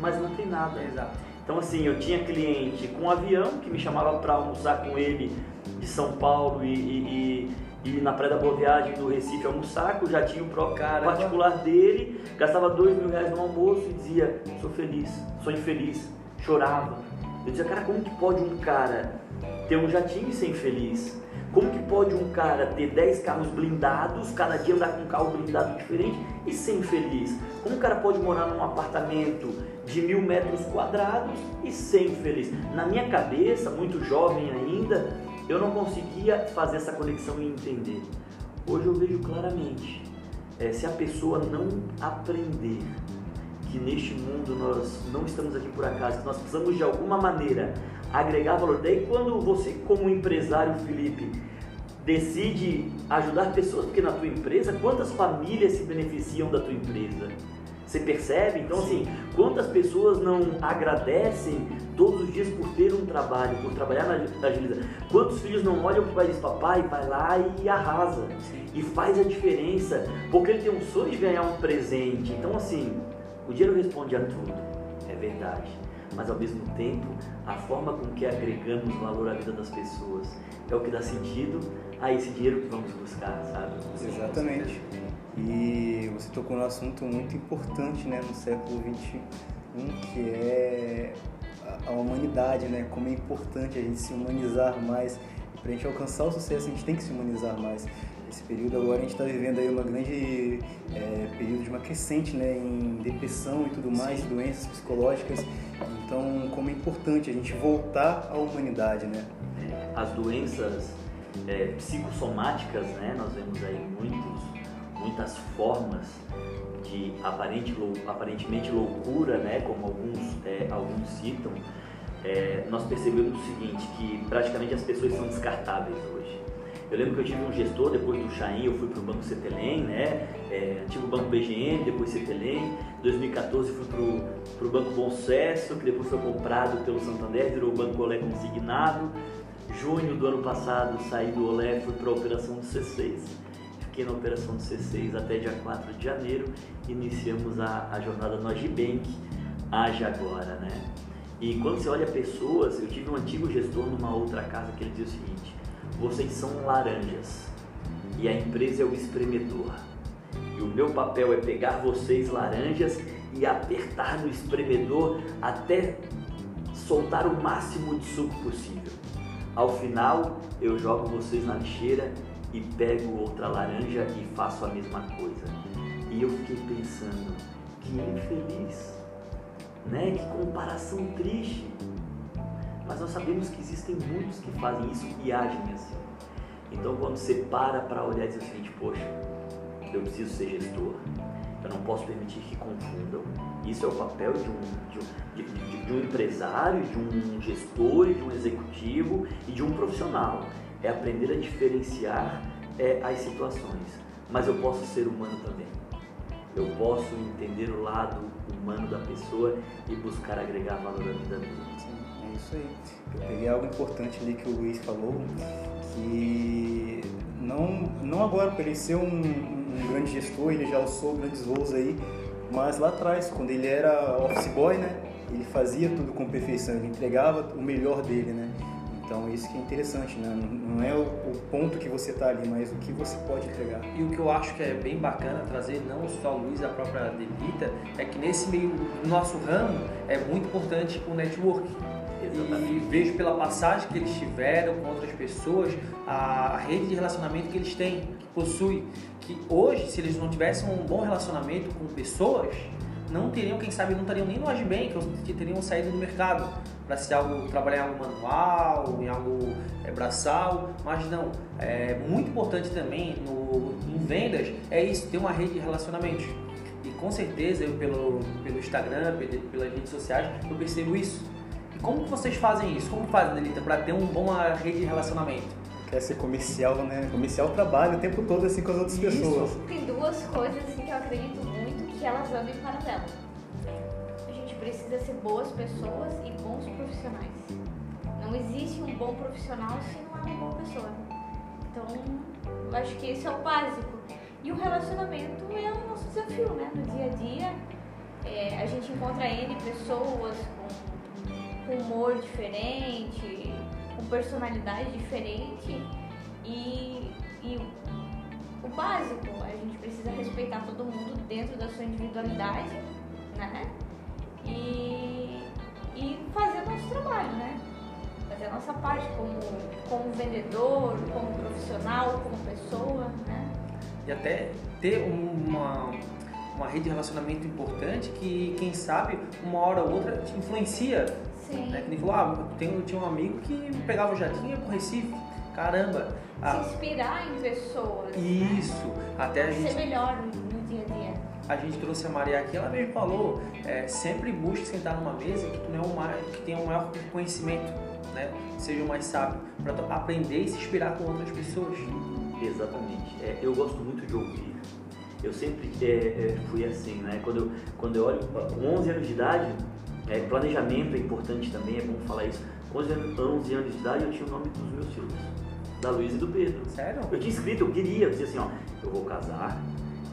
mas não tem nada. Exato. Então, assim, eu tinha cliente com um avião que me chamava para almoçar com ele de São Paulo e, e, e, e na Praia da Boa Viagem do Recife almoçar, que eu já tinha o Caramba. particular dele, gastava dois mil reais no almoço e dizia: sou feliz, sou infeliz, chorava. Eu dizia: cara, como que pode um cara ter um jatinho e ser infeliz? Como que pode um cara ter 10 carros blindados, cada dia andar com um carro blindado diferente e ser infeliz? Como um cara pode morar num apartamento de mil metros quadrados e ser infeliz? Na minha cabeça, muito jovem ainda, eu não conseguia fazer essa conexão e entender. Hoje eu vejo claramente, é, se a pessoa não aprender que neste mundo nós não estamos aqui por acaso, que nós precisamos de alguma maneira agregar valor. Daí quando você, como empresário, Felipe, decide ajudar pessoas, porque na tua empresa, quantas famílias se beneficiam da tua empresa? Você percebe? Então, assim, quantas pessoas não agradecem todos os dias por ter um trabalho, por trabalhar na, na agilidade? Quantos filhos não olham para o pai e dizem, papai, vai lá e arrasa. E faz a diferença, porque ele tem um sonho de ganhar um presente. Então, assim, o dinheiro responde a tudo, é verdade. Mas ao mesmo tempo, a forma com que agregamos valor à vida das pessoas é o que dá sentido a esse dinheiro que vamos buscar, sabe? Exatamente. E você tocou num assunto muito importante né, no século XXI, que é a humanidade, né? Como é importante a gente se humanizar mais. Para a gente alcançar o sucesso, a gente tem que se humanizar mais. Esse período agora a gente está vivendo aí uma grande é, período de uma crescente, né, em depressão e tudo mais, Sim. doenças psicológicas. Então, como é importante a gente voltar à humanidade, né? As doenças é, psicossomáticas, né, nós vemos aí muitos, muitas formas de aparente, aparentemente loucura, né, como alguns, é, alguns citam. É, nós percebemos o seguinte, que praticamente as pessoas são descartáveis hoje. Eu lembro que eu tive um gestor, depois do Chain, eu fui para o Banco Cetelem, né? É, tive o Banco BGN, depois Cetelem. Em 2014 fui para o Banco Bom Sucesso, que depois foi comprado pelo Santander, virou o Banco Olé Consignado. Junho do ano passado saí do Olé, fui para a operação do C6. Fiquei na operação do C6 até dia 4 de janeiro. Iniciamos a, a jornada no Agibank, age agora, né? E quando você olha pessoas, eu tive um antigo gestor numa outra casa que ele dizia o seguinte: vocês são laranjas e a empresa é o espremedor. E o meu papel é pegar vocês, laranjas, e apertar no espremedor até soltar o máximo de suco possível. Ao final, eu jogo vocês na lixeira e pego outra laranja e faço a mesma coisa. E eu fiquei pensando, que infeliz, né? Que comparação triste. Mas nós sabemos que existem muitos que fazem isso e agem assim. Então, quando você para para olhar e dizer o seguinte, poxa, eu preciso ser gestor, eu não posso permitir que confundam. Isso é o papel de um, de um, de, de, de um empresário, de um gestor, de um executivo e de um profissional. É aprender a diferenciar é, as situações. Mas eu posso ser humano também. Eu posso entender o lado humano da pessoa e buscar agregar valor à vida dele isso aí. Eu peguei algo importante ali que o Luiz falou, que não, não agora, por ele ser um, um grande gestor, ele já alçou grandes voos aí, mas lá atrás, quando ele era office boy, né, ele fazia tudo com perfeição, ele entregava o melhor dele, né. Então isso que é interessante, né? Não é o, ponto que você está ali, mas o que você pode entregar. E o que eu acho que é bem bacana trazer, não só o Luiz, a própria Delita, é que nesse meio do nosso ramo é muito importante o network. Exatamente. E vejo pela passagem que eles tiveram com outras pessoas, a, a rede de relacionamento que eles têm, que possui. Que hoje, se eles não tivessem um bom relacionamento com pessoas, não teriam, quem sabe, não estariam nem no Agibank, que teriam saído do mercado para se algo, trabalhar em algo manual, em algo é, braçal, mas não. É muito importante também no, em vendas é isso, ter uma rede de relacionamentos. E com certeza eu pelo, pelo Instagram, pelas redes sociais, eu percebo isso como que vocês fazem isso? Como fazem, Delita, para ter uma boa rede de relacionamento? Quer ser comercial, né? Comercial trabalha o tempo todo assim com as outras isso. pessoas. Tem duas coisas assim, que eu acredito muito que elas andam em paralelo. A gente precisa ser boas pessoas e bons profissionais. Não existe um bom profissional se não é uma boa pessoa. Então, eu acho que esse é o básico. E o relacionamento é o nosso desafio, né? No dia a dia, é, a gente encontra N pessoas com com humor diferente, com personalidade diferente e, e básico, a gente precisa respeitar todo mundo dentro da sua individualidade, né? E, e fazer o nosso trabalho, né? Fazer a nossa parte como, como vendedor, como profissional, como pessoa, né? E até ter uma, uma rede de relacionamento importante que, quem sabe, uma hora ou outra te influencia Sim. Né? Que nem falou, ah, tem, tinha um amigo que pegava o jatinho pro Recife. Caramba. Ah, Se inspirar em pessoas. Né? Isso. Né? Até a gente. Ser melhor no dia a dia. A gente trouxe a Maria aqui, ela mesmo falou, é, sempre busque sentar numa mesa que, tu não é uma, que tenha um maior conhecimento, né? Seja o mais sábio, para aprender e se inspirar com outras pessoas. Exatamente. É, eu gosto muito de ouvir. eu sempre é, é, fui assim, né? Quando eu, quando eu olho, com 11 anos de idade, é, planejamento é importante também, é bom falar isso. Com 11 anos, 11 anos de idade eu tinha o nome dos meus filhos, da Luísa e do Pedro. Sério? Eu tinha escrito, eu queria, eu dizia assim, ó, eu vou casar,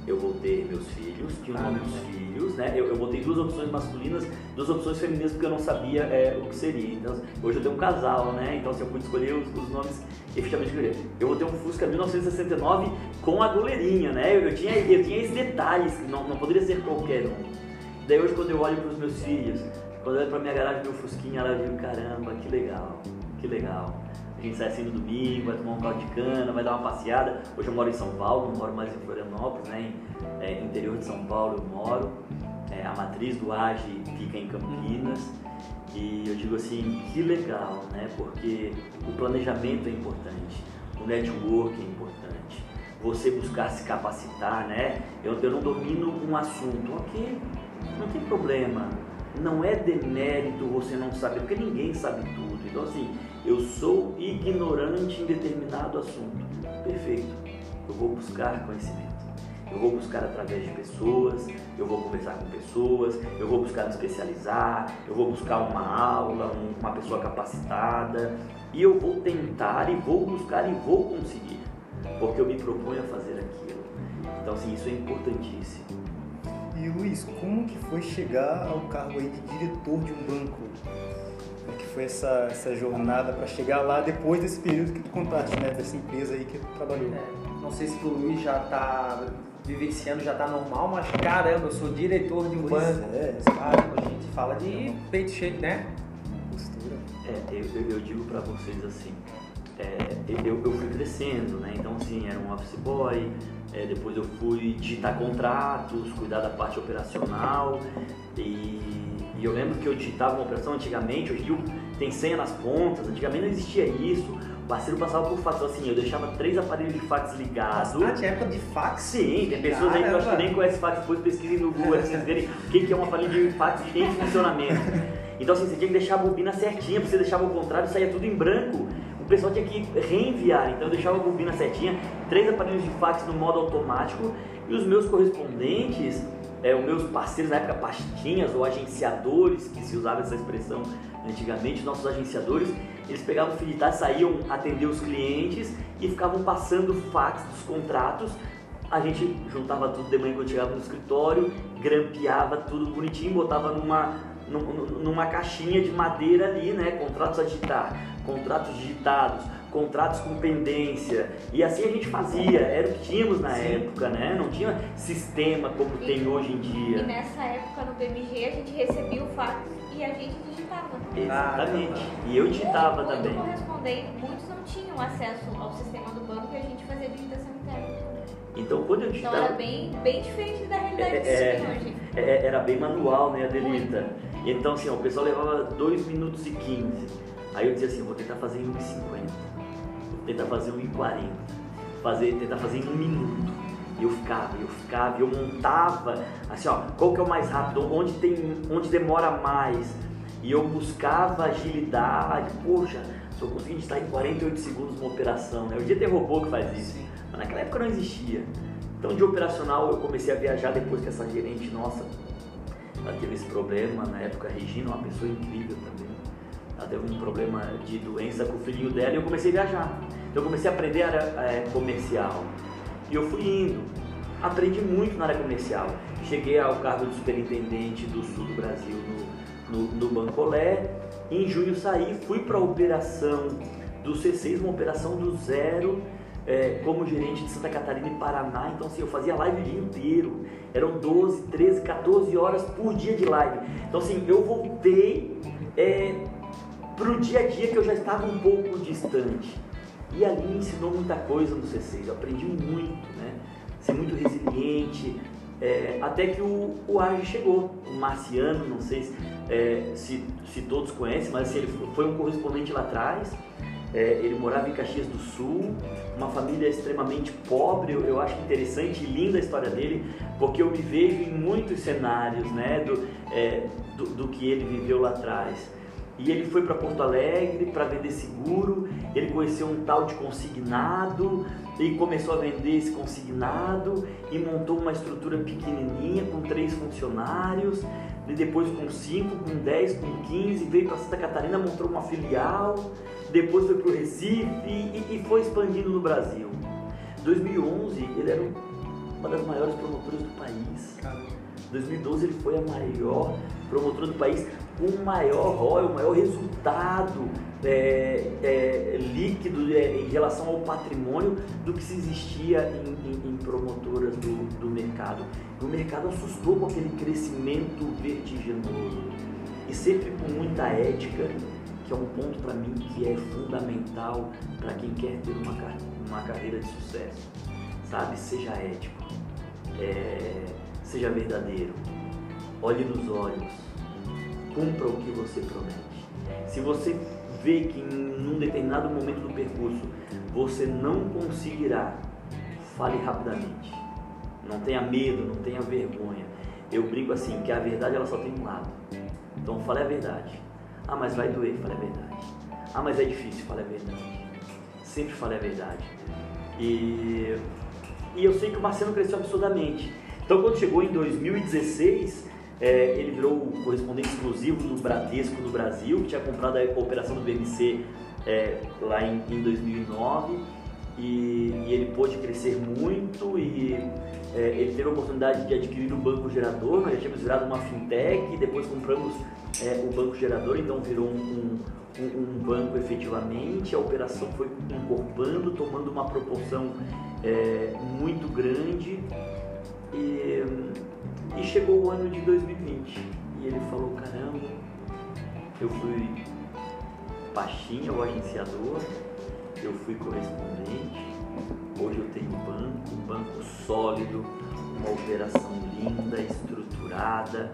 eu vou ter meus filhos, tinha o nome dos filhos, né? Eu, eu botei duas opções masculinas, duas opções femininas porque eu não sabia é, o que seria. Então, hoje eu tenho um casal, né? Então, assim, eu pude escolher os, os nomes efetivamente que eu queria. Eu vou ter um Fusca 1969 com a goleirinha, né? Eu, eu, tinha, eu tinha esses detalhes, que não, não poderia ser qualquer um. Daí hoje quando eu olho para os meus filhos, quando eu olho para minha garagem, meu Fusquinha, ela digo, caramba, que legal, que legal. A gente sai assim no domingo, vai tomar um caldo de cana, vai dar uma passeada. Hoje eu moro em São Paulo, não moro mais em Florianópolis, né? Em, é, interior de São Paulo eu moro. É, a matriz do AGE fica em Campinas. E eu digo assim, que legal, né? Porque o planejamento é importante, o network é importante, você buscar se capacitar, né? Eu, eu não domino um assunto, ok, não tem problema. Não é demérito você não saber, porque ninguém sabe tudo. Então assim, eu sou ignorante em determinado assunto. Perfeito. Eu vou buscar conhecimento. Eu vou buscar através de pessoas, eu vou conversar com pessoas, eu vou buscar me especializar, eu vou buscar uma aula, uma pessoa capacitada e eu vou tentar e vou buscar e vou conseguir, porque eu me proponho a fazer aquilo. Então, assim, isso é importantíssimo. E Luiz, como que foi chegar ao cargo aí de diretor de um banco? Como que foi essa, essa jornada para chegar lá depois desse período que tu contaste, né, dessa empresa aí que tu trabalhou? É, não sei se o Luiz já está vivenciando, já está normal, mas caramba, eu sou diretor de um Pois banco. é. Caramba, a gente fala de peito cheio, né? Postura. É, eu, eu, eu digo para vocês assim, é, eu, eu fui crescendo, né? Então assim, era um office boy, é, depois eu fui digitar contratos, cuidar da parte operacional e, e eu lembro que eu digitava uma operação antigamente, hoje em dia tem senha nas pontas, antigamente não existia isso. O parceiro passava por fax, assim, eu deixava três aparelhos de fax ligados. Ah, tinha época de fax? Sim, tem pessoas aí que eu acho que nem conhecem fax, depois pesquisem no Google, assim, vocês verem o que é uma aparelho de fax em funcionamento. Então assim, você tinha que deixar a bobina certinha, porque você deixava o contrário, saía tudo em branco. O pessoal tinha que reenviar, então eu deixava a bobina certinha, três aparelhos de fax no modo automático e os meus correspondentes, é, os meus parceiros na época, pastinhas ou agenciadores, que se usava essa expressão antigamente, nossos agenciadores, eles pegavam o filitar, saíam atender os clientes e ficavam passando fax dos contratos. A gente juntava tudo de manhã quando chegava no escritório, grampeava tudo bonitinho, botava numa, num- numa caixinha de madeira ali, né? Contratos a digitar, contratos digitados, contratos com pendência. E assim a gente fazia, era o que tínhamos na Sim. época, né? Não tinha sistema como E- tem hoje em E dia. nessa época no BMG a gente recebia o fax e a gente digitava. Exatamente. E eu digitava Muito também. correspondente, muitos não tinham acesso ao sistema do banco e a gente fazia digitação interna. Então quando eu Então digitava. era bem, bem diferente da realidade É, que é, tem hoje. É, era bem manual, né, Adelita? E então, assim, ó, o pessoal levava 2 minutos e 15. Aí eu dizia assim, vou tentar fazer em 1,50. Tentar fazer 1,40. Fazer, tentar fazer em um minuto. E eu ficava, eu ficava, eu montava, assim, ó, qual que é o mais rápido, onde tem, onde demora mais. E eu buscava agilidade, poxa, estou conseguindo estar em 48 segundos uma operação, né? Hoje dia tem robô que faz isso. Mas naquela época não existia. Então de operacional eu comecei a viajar depois que essa gerente nossa, ela teve esse problema, na época a Regina, uma pessoa incrível também. Ela teve um problema de doença com o filhinho dela e eu comecei a viajar. Então eu comecei a aprender a área eh, comercial. E eu fui indo. Aprendi muito na área comercial. Cheguei ao cargo de superintendente do sul do Brasil no, no, no Bancolé. Em junho saí, fui para a operação do C6, uma operação do zero, é, como gerente de Santa Catarina e Paraná. Então, assim, eu fazia live o dia inteiro. Eram 12, 13, 14 horas por dia de live. Então, assim, eu voltei é, para o dia a dia que eu já estava um pouco distante. E ali me ensinou muita coisa no C6. Eu aprendi muito, né? Ser muito resiliente. é, até que o, o Arge chegou, o Marciano, não sei se, é, se, se todos conhecem, mas assim, ele foi um correspondente lá atrás. É, ele morava em Caxias do Sul, uma família extremamente pobre. Eu, eu acho interessante e linda a história dele, porque eu me vejo em muitos cenários né, do, do, do que ele viveu lá atrás. E ele foi para Porto Alegre para vender seguro. Ele conheceu um tal de consignado e começou a vender esse consignado e montou uma estrutura pequenininha com três funcionários. E depois com cinco, com dez, com quinze, veio para Santa Catarina, montou uma filial. Depois foi para o Recife e, e foi expandindo no Brasil. 2011 ele era uma das maiores promotoras do país. Em 2012 ele foi a maior promotora do país o maior ROI, o maior resultado é, é, líquido é, em relação ao patrimônio do que se existia em, em, em promotoras do, do mercado. O mercado assustou com aquele crescimento vertiginoso e sempre com muita ética, que é um ponto para mim que é fundamental para quem quer ter uma, uma carreira de sucesso. Sabe? Seja ético, é, seja verdadeiro, olhe nos olhos, cumpra o que você promete. Se você vê que em um determinado momento do percurso você não conseguirá, fale rapidamente. Não tenha medo, não tenha vergonha. Eu brinco assim, que a verdade ela só tem um lado. Então fale a verdade. Ah, mas vai doer, fale a verdade. Ah, mas é difícil, fale a verdade. Sempre fale a verdade. E, e eu sei que o Marcelo cresceu absurdamente. Então quando chegou em 2016, é, ele virou o correspondente exclusivo do Bradesco no Brasil, que tinha comprado a operação do BMC é, lá em, em 2009 e, e, ele pôde crescer muito e é, ele teve a oportunidade de adquirir o banco gerador, nós já tínhamos virado uma fintech depois compramos é, o banco gerador, então virou um, um, um, banco efetivamente, a operação foi encorpando, tomando uma proporção é, muito grande. E e chegou o ano de 2020 e ele falou: caramba, eu fui pastinha ou agenciador, eu fui correspondente, hoje eu tenho um banco, um banco sólido, uma operação linda, estruturada.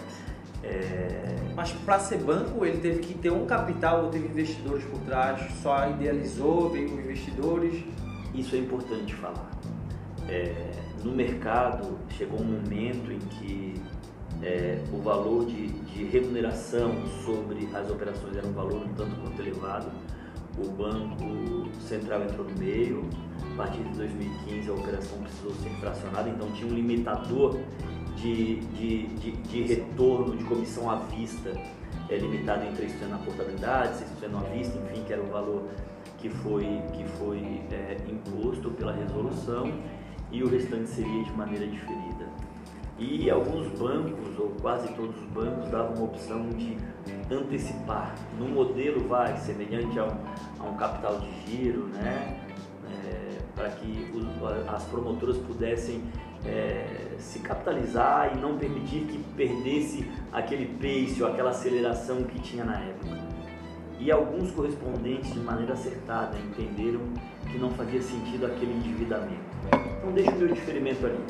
É... Mas para ser banco ele teve que ter um capital ou teve investidores por trás, só idealizou, veio com investidores. Isso é importante falar. É, no mercado chegou um momento em que é, o valor de, de, remuneração sobre as operações era um valor um tanto quanto elevado. O Banco Central entrou no meio. A partir de 2015 a operação precisou ser fracionada, então tinha um limitador de, de, de, de retorno de comissão à vista é, limitado em 3% na portabilidade, 6% à vista, enfim, que era o valor que foi, que foi é, imposto pela resolução e o restante seria de maneira diferida. E alguns bancos, ou quase todos os bancos, davam uma opção de antecipar. No modelo vai semelhante a um, a um capital de giro, né? É, para que os, as promotoras pudessem é, se capitalizar e não permitir que perdesse aquele pace ou aquela aceleração que tinha na época. E alguns correspondentes, de maneira acertada, entenderam que não fazia sentido aquele endividamento. Então deixa o meu experimento ali.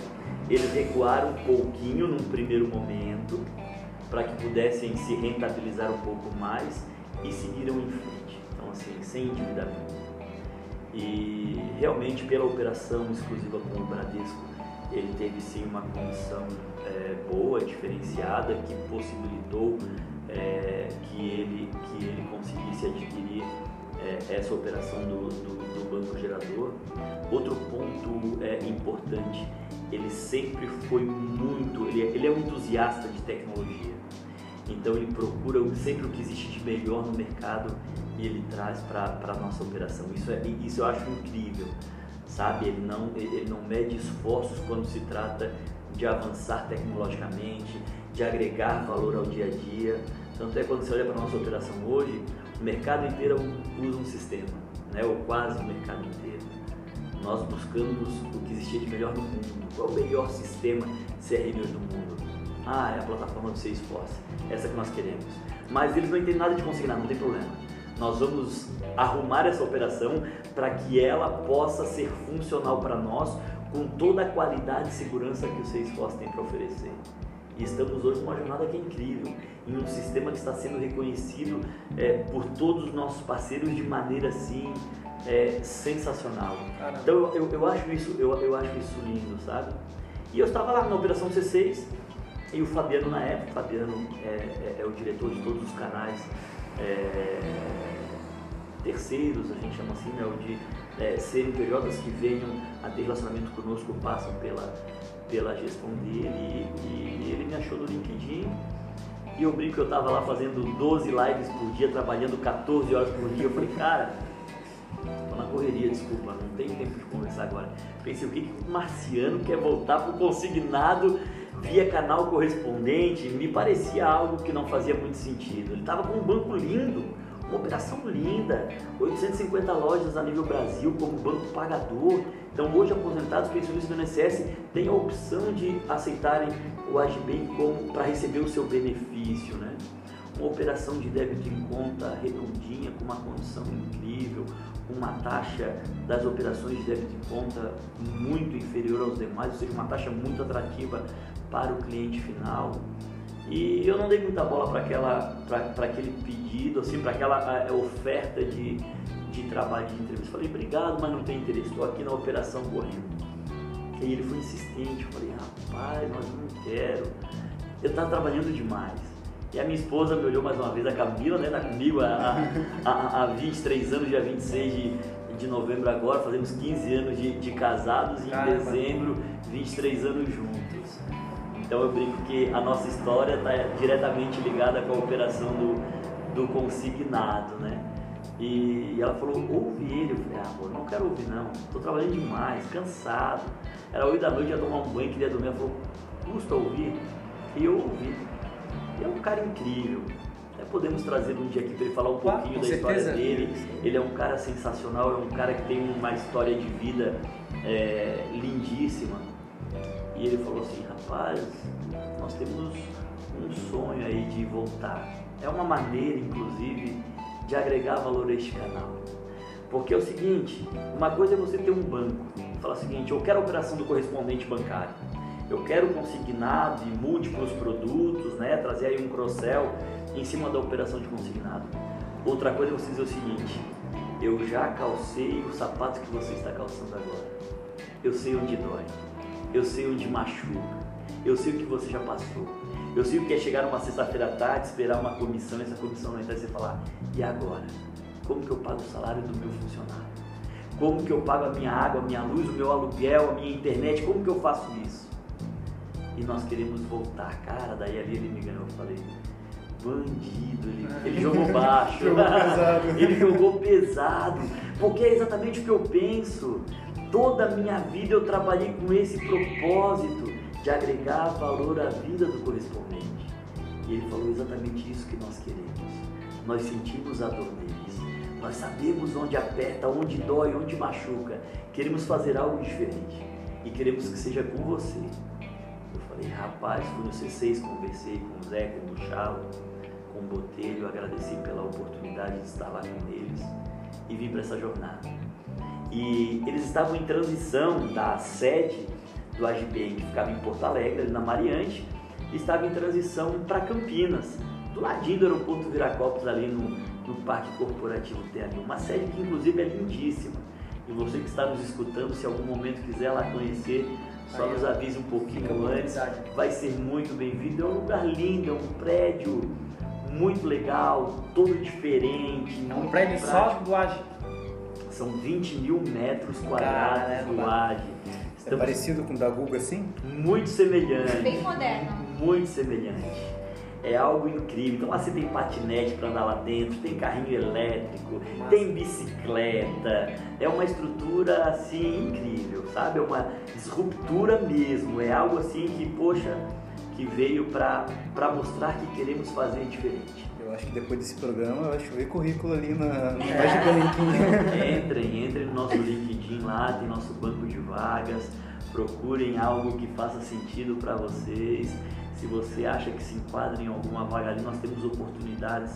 Eles recuaram um pouquinho num primeiro momento para que pudessem se rentabilizar um pouco mais e seguiram em frente. Então assim, sem endividamento. E realmente pela operação exclusiva com o Bradesco, ele teve sim uma condição é, boa, diferenciada, que possibilitou é, que, ele, que ele conseguisse adquirir é, essa operação do, do, do, banco gerador. Outro ponto é, importante, ele sempre foi muito, ele, é, ele é um entusiasta de tecnologia. Então ele procura sempre o que existe de melhor no mercado e ele traz para a nossa operação. Isso, é, isso eu acho incrível, sabe? Ele não, ele não mede esforços quando se trata de avançar tecnologicamente, de agregar valor ao dia a dia. Tanto é quando você olha para a nossa operação hoje, o mercado inteiro usa um sistema, né? ou quase o mercado inteiro. Nós buscamos o que existia de melhor no mundo. Qual é o melhor sistema CRM do mundo? Ah, é a plataforma do Salesforce. Essa que nós queremos. Mas eles não entendem nada de consignar, não tem problema. Nós vamos arrumar essa operação para que ela possa ser funcional para nós com toda a qualidade e segurança que o Salesforce tem para oferecer. E estamos hoje numa jornada que é incrível, em um sistema que está sendo reconhecido é, por todos os nossos parceiros de maneira assim é, sensacional. Caramba. Então eu, eu, acho isso, eu, eu acho isso lindo, sabe? E eu estava lá na Operação C6 e o Fabiano na época, Fabiano é, é, é o diretor de todos os canais é, terceiros, a gente chama assim, né, de é, CNPJs que venham a ter relacionamento conosco passam pela, pela gestão dele e, e ele me achou no LinkedIn e eu brinco que eu estava lá fazendo 12 lives por dia, trabalhando 14 horas por dia. Eu falei, cara, tô na correria, desculpa, não tenho tempo de conversar agora. Pensei, o que, que o marciano quer voltar pro consignado via canal correspondente? Me parecia algo que não fazia muito sentido. Ele estava com um banco lindo, uma operação linda, 850 lojas a nível Brasil como banco pagador. Então hoje aposentados, pensionistas do INSS têm a opção de aceitarem o AGBEM como para receber o seu benefício, né? Uma operação de débito em conta redondinha, com uma condição incrível, uma taxa das operações de débito em conta muito inferior aos demais, ou seja, uma taxa muito atrativa para o cliente final. E eu não dei muita bola para aquele pedido, assim, para aquela oferta de, de trabalho de entrevista. Falei, obrigado, mas não tem interesse, estou aqui na operação correndo. E ele foi insistente, eu falei, rapaz, mas não quero. Eu estava trabalhando demais. E a minha esposa me olhou mais uma vez, a Camila, né, tá comigo há, há, há 23 anos, dia 26 de, de novembro agora, fazemos 15 anos de, de casados e em dezembro, 23 anos juntos. Então eu brinco que a nossa história está diretamente ligada com a operação do, do consignado, né? E ela falou, ouve ele. Eu falei, ah, amor, não quero ouvir não, estou trabalhando demais, cansado. Era 8 da noite, ia tomar um banho, queria dormir. Ela falou, custa ouvir? E eu ouvi. E é um cara incrível. Até podemos trazer um dia aqui para ele falar um pouquinho da certeza. história dele. Ele é um cara sensacional, é um cara que tem uma história de vida é, lindíssima. E ele falou assim, rapaz, nós temos um sonho aí de voltar. É uma maneira, inclusive, de agregar valor a este canal. Porque é o seguinte, uma coisa é você ter um banco falar o seguinte, eu quero a operação do correspondente bancário, eu quero consignado e múltiplos produtos, né, trazer aí um cross-sell em cima da operação de consignado. Outra coisa é você dizer o seguinte, eu já calcei o sapato que você está calçando agora. Eu sei onde dói, eu sei onde machuca, eu sei o que você já passou. Eu sei o que é chegar numa sexta-feira à tarde, esperar uma comissão, essa comissão não entrar e você falar, e agora? Como que eu pago o salário do meu funcionário? Como que eu pago a minha água, a minha luz, o meu aluguel, a minha internet? Como que eu faço isso? E nós queremos voltar. Cara, daí ali ele me ganhou. Eu falei, bandido, ele, ele jogou baixo. jogou ele jogou pesado. Porque é exatamente o que eu penso. Toda a minha vida eu trabalhei com esse propósito de agregar valor à vida do correspondente. E ele falou exatamente isso que nós queremos. Nós sentimos a dor deles. Nós sabemos onde aperta, onde dói, onde machuca. Queremos fazer algo diferente. E queremos que seja com você. Eu falei, rapaz, fui no C6, conversei com o Zé, com o Chalo, com o Botelho, agradeci pela oportunidade de estar lá com eles e vim para essa jornada. E eles estavam em transição da sede do AGBM, que ficava em Porto Alegre, ali na Mariante, e estava em transição para Campinas, do ladinho do aeroporto Viracopos, ali no, no Parque Corporativo ali uma sede que inclusive é lindíssima. E você que está nos escutando, se algum momento quiser lá conhecer, só nos avise um pouquinho antes. Vai ser muito bem-vindo. É um lugar lindo, é um prédio muito legal, todo diferente. É um prédio só do. São 20 mil metros quadrados Caramba. do AGE. É parecido com o da Google assim? Muito semelhante. Bem moderno. Muito semelhante. É algo incrível. Então lá você tem patinete para andar lá dentro, tem carrinho elétrico, Nossa. tem bicicleta. É uma estrutura assim incrível, sabe? É uma disruptura mesmo. É algo assim que, poxa, que veio para mostrar que queremos fazer diferente. Eu acho que depois desse programa vai chover currículo ali na, no é. Entrem, entrem no nosso LinkedIn lá, tem nosso banco de vagas. Procurem algo que faça sentido para vocês. Se você acha que se enquadra em alguma vaga ali, nós temos oportunidades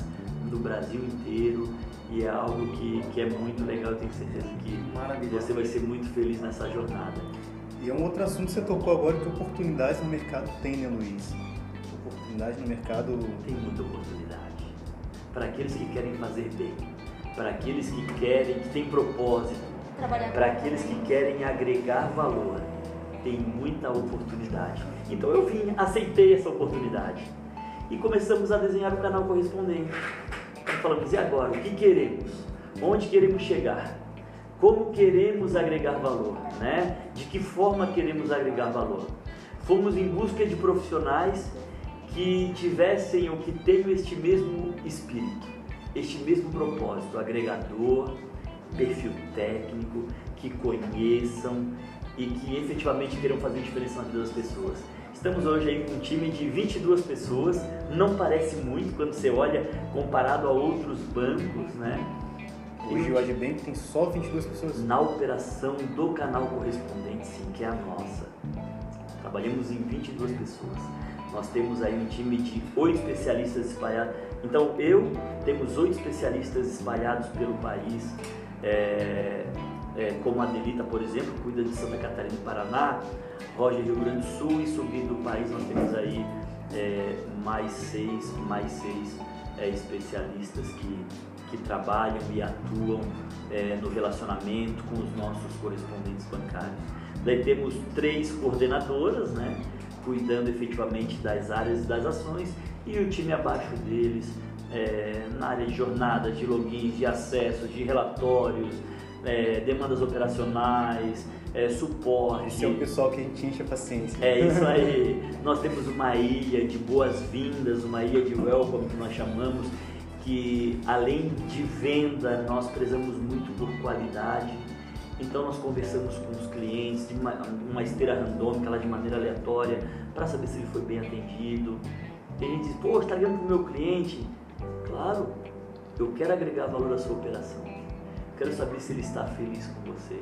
do Brasil inteiro e é algo que, que é muito legal. Eu tenho certeza que Maravilha. você vai ser muito feliz nessa jornada. E é um outro assunto que você tocou agora, que oportunidades no mercado tem, né, Luiz? Oportunidade no mercado. Tem muita oportunidade. Para aqueles que querem fazer bem, para aqueles que querem, que têm propósito, para aqueles que querem agregar valor tem muita oportunidade. Então eu vim, aceitei essa oportunidade e começamos a desenhar o canal correspondente. falamos, e agora? O que queremos? Onde queremos chegar? Como queremos agregar valor? Né? De que forma queremos agregar valor? Fomos em busca de profissionais que tivessem ou que tenham este mesmo espírito, este mesmo propósito, agregador, perfil técnico, que conheçam e que efetivamente queiram fazer diferença na vida das pessoas. Estamos hoje aí com um time de 22 pessoas, não parece muito quando você olha comparado a outros bancos, né? Hoje o Adbank tem só 22 pessoas. Na operação do canal correspondente, sim, que é a nossa. Trabalhamos em 22 pessoas. Nós temos aí um time de oito especialistas espalhados. Então eu temos oito especialistas espalhados pelo país. É, é, como a Delita, por exemplo, cuida de Santa Catarina e Paraná, Roger Rio Grande do Sul e subindo do país nós temos aí é, mais seis, mais seis é, especialistas que, que trabalham e atuam é, no relacionamento com os nossos correspondentes bancários. Daí temos três coordenadoras, né, cuidando efetivamente das áreas e das ações e o time abaixo deles é, na área de jornadas, de logins, de acessos, de relatórios, é, demandas operacionais, é, suporte. Esse é o pessoal que a gente enche a paciência. É isso aí. nós temos uma ilha de boas-vindas, uma ilha de welcome que nós chamamos, que além de venda, nós prezamos muito por qualidade. Então nós conversamos com os clientes de uma, uma esteira randômica, lá de maneira aleatória, para saber se ele foi bem atendido. A gente diz, pô, está ligando para o meu cliente? Claro, eu quero agregar valor à sua operação. Quero saber se ele está feliz com você.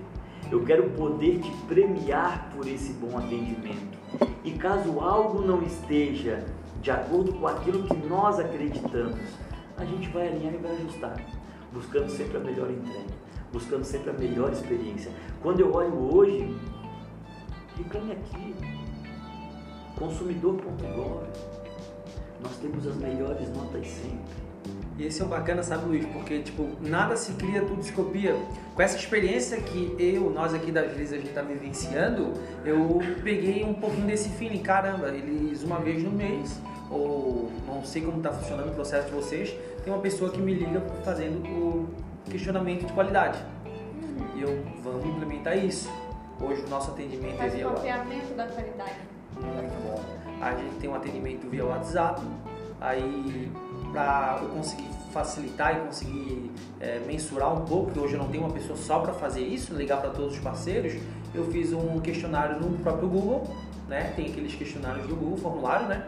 Eu quero poder te premiar por esse bom atendimento. E caso algo não esteja de acordo com aquilo que nós acreditamos, a gente vai alinhar e vai ajustar, buscando sempre a melhor entrega, buscando sempre a melhor experiência. Quando eu olho hoje, reclame aqui, consumidor.gov, nós temos as melhores notas sempre. E esse é o bacana, sabe, Luiz? Porque, tipo, nada se cria, tudo se copia. Com essa experiência que eu, nós aqui da Agiliza, a gente tá vivenciando, eu peguei um pouquinho desse feeling. Caramba, eles uma vez no mês, ou não sei como tá funcionando o processo de vocês, tem uma pessoa que me liga fazendo o questionamento de qualidade. E eu, vamos implementar isso. Hoje o nosso atendimento Faz é o via mapeamento da qualidade. muito bom. A gente tem um atendimento via WhatsApp, aí para eu conseguir facilitar e conseguir é, mensurar um pouco, porque hoje eu não tenho uma pessoa só para fazer isso, ligar para todos os parceiros, eu fiz um questionário no próprio Google, né? Tem aqueles questionários do Google, formulário, né?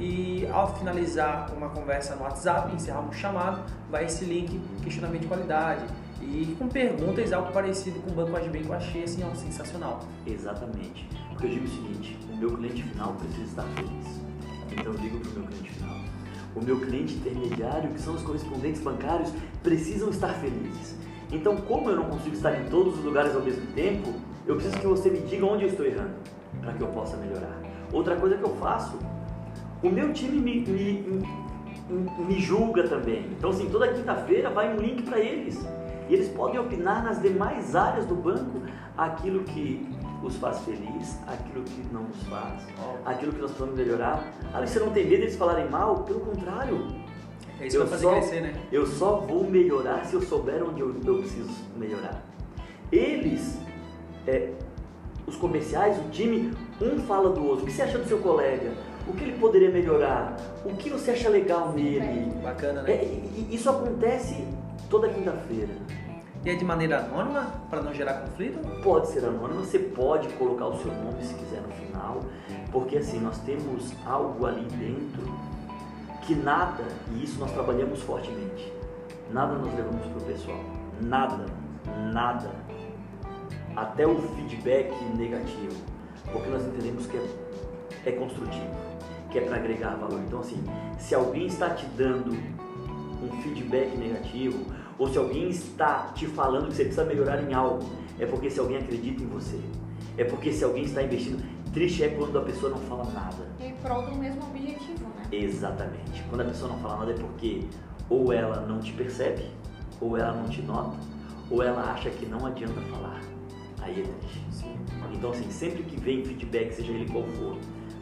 E ao finalizar uma conversa no WhatsApp, encerrar um chamado, vai esse link questionamento de qualidade e com perguntas algo parecido com o Banco que eu achei assim, ó, sensacional. Exatamente. Porque eu digo o seguinte, o meu cliente final precisa estar feliz. Então eu digo para o meu cliente final. O meu cliente intermediário, que são os correspondentes bancários, precisam estar felizes. Então, como eu não consigo estar em todos os lugares ao mesmo tempo, eu preciso que você me diga onde eu estou errando, para que eu possa melhorar. Outra coisa que eu faço, o meu time me, me, me, julga também. Então, assim, toda quinta-feira vai um link para eles. E eles podem opinar nas demais áreas do banco aquilo que os faz feliz, aquilo que não nos faz, aquilo que nós precisamos melhorar. Ali você não tem medo deles falarem mal, pelo contrário. É isso que Eu fazer só- crescer, né? Eu só vou melhorar se eu souber onde eu, eu preciso melhorar. Eles, é, os comerciais, o time, um fala do outro. O que você acha do seu colega? O que ele poderia melhorar? O que você acha legal nele? Bacana, né? É, isso acontece toda quinta-feira. E é de maneira anônima, para não gerar conflito? Pode ser anônimo, você pode colocar o seu nome se quiser no final, porque assim, nós temos algo ali dentro que nada, e isso nós trabalhamos fortemente, nada nós levamos para o pessoal. Nada, nada. Até o feedback negativo, porque nós entendemos que é, é construtivo, que é para agregar valor. Então assim, se alguém está te dando um feedback negativo, ou se alguém está te falando que você precisa melhorar em algo, é porque se alguém acredita em você. É porque se alguém está investindo. Triste é quando a pessoa não fala nada. E prol do mesmo objetivo, né? Exatamente. Quando a pessoa não fala nada é porque ou ela não te percebe, ou ela não te nota, ou ela acha que não adianta falar. Aí é triste. Então, assim, sempre que vem feedback, seja ele qual for,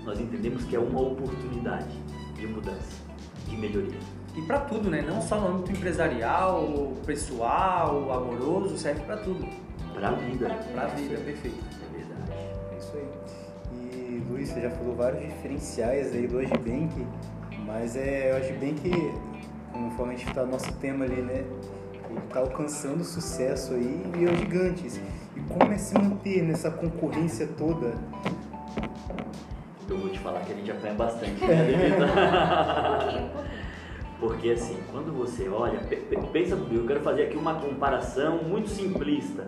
nós entendemos que é uma oportunidade. de mudança, de melhoria. E para tudo, né? Não só no âmbito empresarial, pessoal, amoroso, serve para tudo. Para a vida. Para a vida, perfeito. É verdade. É isso aí. E Luiz, você já falou vários diferenciais aí do Agibank, mas é, o Agibank, conforme a gente está no nosso tema ali, né? Ele está alcançando sucesso aí e é gigantes. E como é se manter nessa concorrência toda? Eu vou te falar que a gente apanha bastante, né. Porque assim, quando você olha, pe- pe- pensa comigo, eu quero fazer aqui uma comparação muito simplista.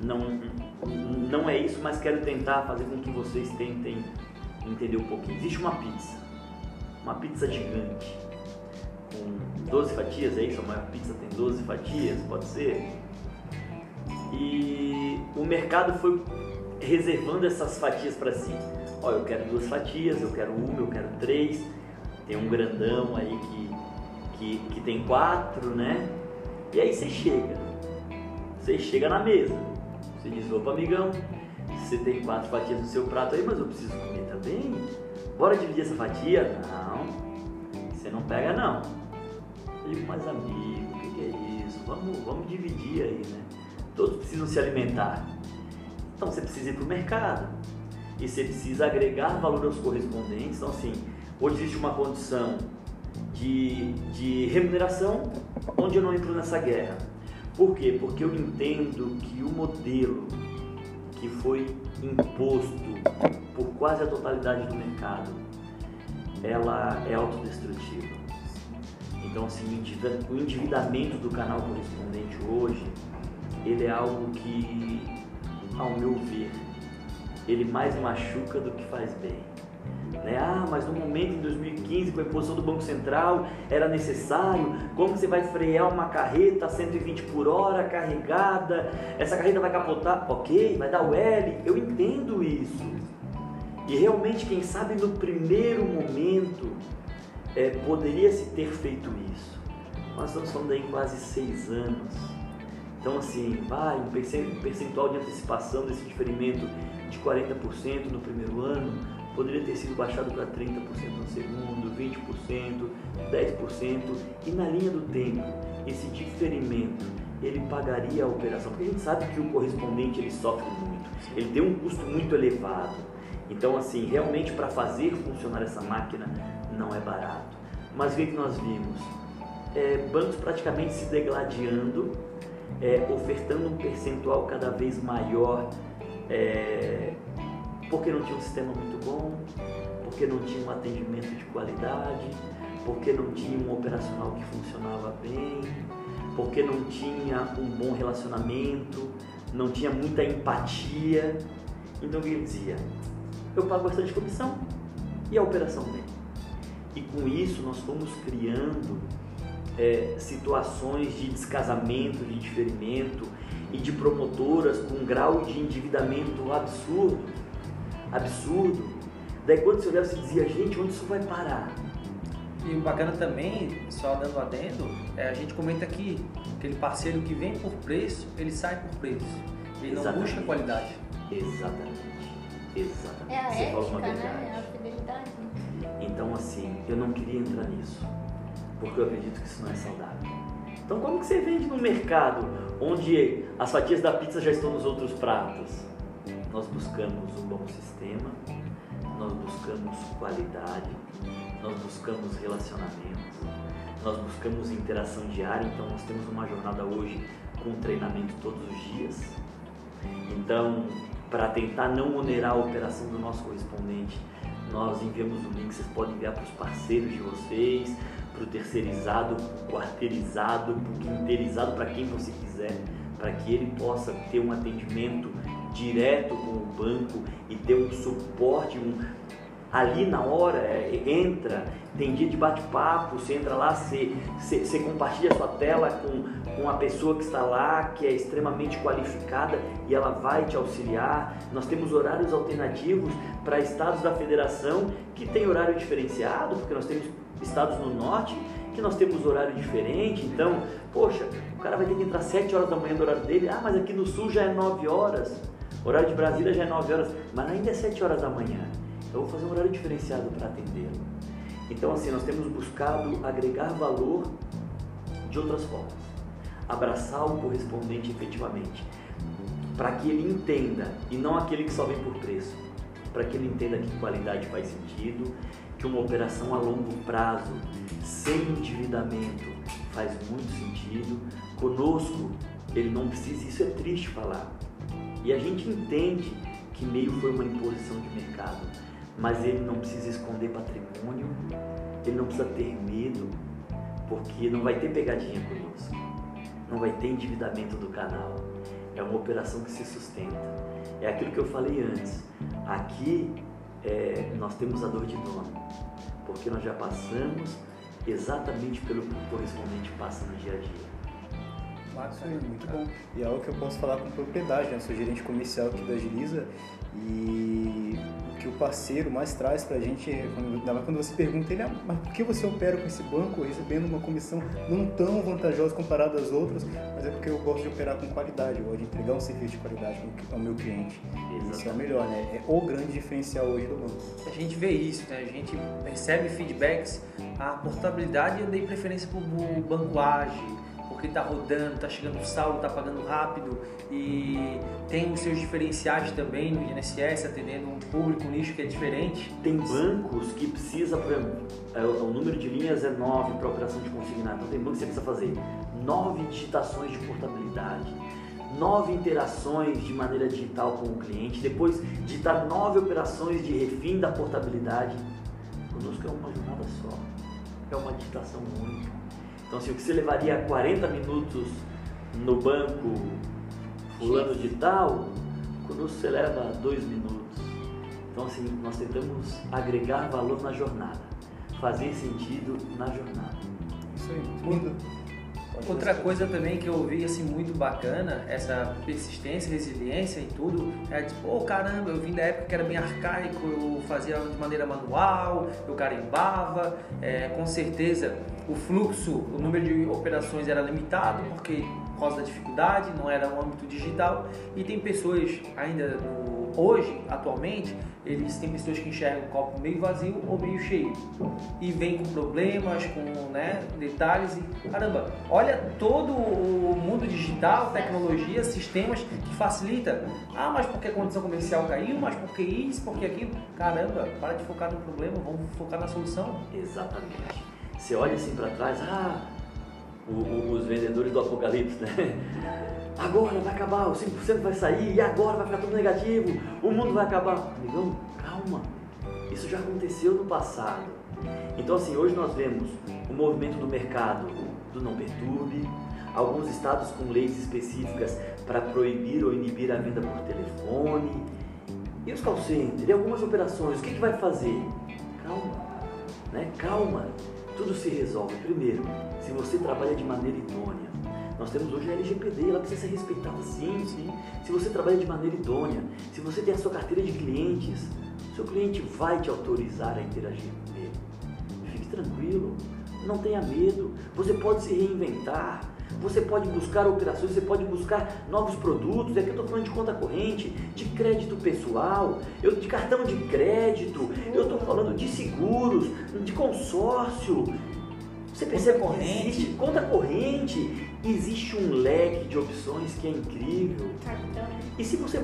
Não, não é isso, mas quero tentar fazer com que vocês tentem entender um pouquinho. Existe uma pizza, uma pizza gigante, com 12 fatias, é isso? A maior pizza tem 12 fatias, pode ser? E o mercado foi reservando essas fatias para si. Ó, eu quero duas fatias, eu quero uma, eu quero três. Tem um grandão aí que, que, que tem quatro, né? E aí você chega. Você chega na mesa. Você diz, opa amigão, você tem quatro fatias no seu prato aí, mas eu preciso comer também. Bora dividir essa fatia? Não. Você não pega não. Eu digo, mas amigo, o que, que é isso? Vamos, vamos dividir aí, né? Todos precisam se alimentar. Então você precisa ir para o mercado e você precisa agregar valor aos correspondentes. Então, assim, hoje existe uma condição de, de remuneração onde eu não entro nessa guerra. Por quê? Porque eu entendo que o modelo que foi imposto por quase a totalidade do mercado, ela é autodestrutiva. Então, assim, o endivi- o endividamento do canal correspondente hoje, ele é algo que, ao meu ver, ele mais machuca do que faz bem. Né? Ah, mas no momento em 2015, com a imposição do Banco Central, era necessário. Como você vai frear uma carreta a 120 por hora carregada? Essa carreta vai capotar? Ok, vai dar o L. Eu entendo isso. E realmente, quem sabe no primeiro momento é, poderia se ter feito isso. Nós estamos falando aí quase seis anos. Então, assim, vai um percen- percentual de antecipação desse diferimento de 40% no primeiro ano poderia ter sido baixado para 30% no segundo, 20%, 10% e na linha do tempo, esse diferimento ele pagaria a operação, porque a gente sabe que o correspondente ele sofre muito, ele tem um custo muito elevado. Então, assim, realmente para fazer funcionar essa máquina não é barato. Mas o que, que nós vimos? É, bancos praticamente se degladiando, é, ofertando um percentual cada vez maior, é, porque não tinha um sistema muito bom, porque não tinha um atendimento de qualidade, porque não tinha um operacional que funcionava bem, porque não tinha um bom relacionamento, não tinha muita empatia. Então ele dizia? Eu pago bastante comissão e a operação bem. E com isso nós fomos criando é, situações de descasamento, de diferimento e de promotoras com um grau de endividamento absurdo. Absurdo. Daí quando você olhava, você dizia, gente, onde isso vai parar? E o bacana também, só dando adendo, é a gente comenta que aquele parceiro que vem por preço, ele sai por preço. Ele não Exatamente. busca qualidade. Exatamente. Exatamente. É a Você ética, uma né? verdade. É a fidelidade. Então, assim, eu não queria entrar nisso, porque eu acredito que isso não é saudável. Então, como que você vende no mercado onde as fatias da pizza já estão nos outros pratos? Nós buscamos um bom sistema, nós buscamos qualidade, nós buscamos relacionamento, nós buscamos interação diária. Então, nós temos uma jornada hoje com treinamento todos os dias. Então, para tentar não onerar a operação do nosso correspondente, nós enviamos o link, vocês podem enviar para os parceiros de vocês, para o terceirizado, para o quarteirizado, para o quinteirizado, para quem você quiser, para que ele possa ter um atendimento direto com o banco e ter um suporte, um, ali na hora, é, entra, tem dia de bate-papo, você entra lá, você, você, você compartilha a sua tela com, com a pessoa que está lá, que é extremamente qualificada e ela vai te auxiliar. Nós temos horários alternativos para estados da federação que tem horário diferenciado, porque nós temos estados no norte que nós temos horário diferente, então, poxa, o cara vai ter que entrar 7 horas da manhã do horário dele, ah, mas aqui no sul já é 9 horas, horário de Brasília já é 9 horas, mas ainda é 7 horas da manhã. Eu vou fazer um horário diferenciado para atendê-lo. Então, assim, nós temos buscado agregar valor de outras formas, abraçar o correspondente efetivamente, para que ele entenda e não aquele que só vem por preço, para que ele entenda que qualidade faz sentido, que uma operação a longo prazo, sem endividamento, faz muito sentido. Conosco, ele não precisa, isso é triste falar. E a gente entende que meio foi uma imposição de mercado, mas ele não precisa esconder patrimônio, ele não precisa ter medo, porque não vai ter pegadinha conosco, não vai ter endividamento do canal. É uma operação que se sustenta. É aquilo que eu falei antes. Aqui é, nós temos a dor de dono, porque nós já passamos exatamente pelo que o correspondente passa no dia a dia. Aí, muito bom. E é algo que eu posso falar com propriedade, né? Eu sou gerente comercial aqui da Agiliza e o que o parceiro mais traz pra gente é quando, quando você pergunta ele, ah, mas por que você opera com esse banco recebendo uma comissão não tão vantajosa comparada às outras? Mas é porque eu gosto de operar com qualidade, eu gosto de entregar um serviço de qualidade ao meu cliente. Exatamente. Isso é o melhor, né? É o grande diferencial hoje do banco. A gente vê isso, né? A gente recebe feedbacks, a portabilidade eu dei preferência para o banco ágil está rodando, está chegando o saldo, está pagando rápido e tem os seus diferenciais também no INSS, atendendo um público, um nicho que é diferente. Tem bancos que precisa, por exemplo, é, o número de linhas é 9 para operação de consignado, então tem bancos que você precisa fazer 9 digitações de portabilidade, nove interações de maneira digital com o cliente, depois digitar nove operações de refim da portabilidade. Conosco é uma jornada só, é uma digitação única. Então, assim, o que você levaria 40 minutos no banco fulano de tal, quando você leva dois minutos. Então, assim, nós tentamos agregar valor na jornada, fazer sentido na jornada. Isso aí, muito Outra coisa também que eu ouvi assim muito bacana, essa persistência, resiliência em tudo, é tipo, oh, caramba, eu vim da época que era bem arcaico, eu fazia de maneira manual, eu carimbava, é, com certeza o fluxo, o número de operações era limitado, porque por causa da dificuldade, não era um âmbito digital, e tem pessoas ainda no hoje, atualmente, eles têm pessoas que enxergam o copo meio vazio ou meio cheio e vem com problemas, com né, detalhes e caramba, olha todo o mundo digital, tecnologia, sistemas que facilita. Ah, mas porque a condição comercial caiu, mas porque isso, porque aquilo. Caramba, para de focar no problema, vamos focar na solução. Exatamente. Você olha assim para trás, ah, o, o, os vendedores do apocalipse, né? agora vai acabar, o 5% vai sair, e agora vai ficar tudo negativo, o mundo vai acabar. Amigão, calma, isso já aconteceu no passado. Então, assim, hoje nós vemos o movimento do mercado do não perturbe, alguns estados com leis específicas para proibir ou inibir a venda por telefone, e os call e algumas operações, o que, que vai fazer? Calma, né? Calma, tudo se resolve. Primeiro, se você trabalha de maneira idônea, nós temos hoje a LGPD, ela precisa ser respeitada sim, sim. Se você trabalha de maneira idônea, se você tem a sua carteira de clientes, seu cliente vai te autorizar a interagir com ele. Fique tranquilo, não tenha medo, você pode se reinventar, você pode buscar operações, você pode buscar novos produtos. Aqui eu estou falando de conta corrente, de crédito pessoal, eu, de cartão de crédito, eu estou falando de seguros, de consórcio. Você percebe corrente, existe conta corrente, existe um leque de opções que é incrível. E se você.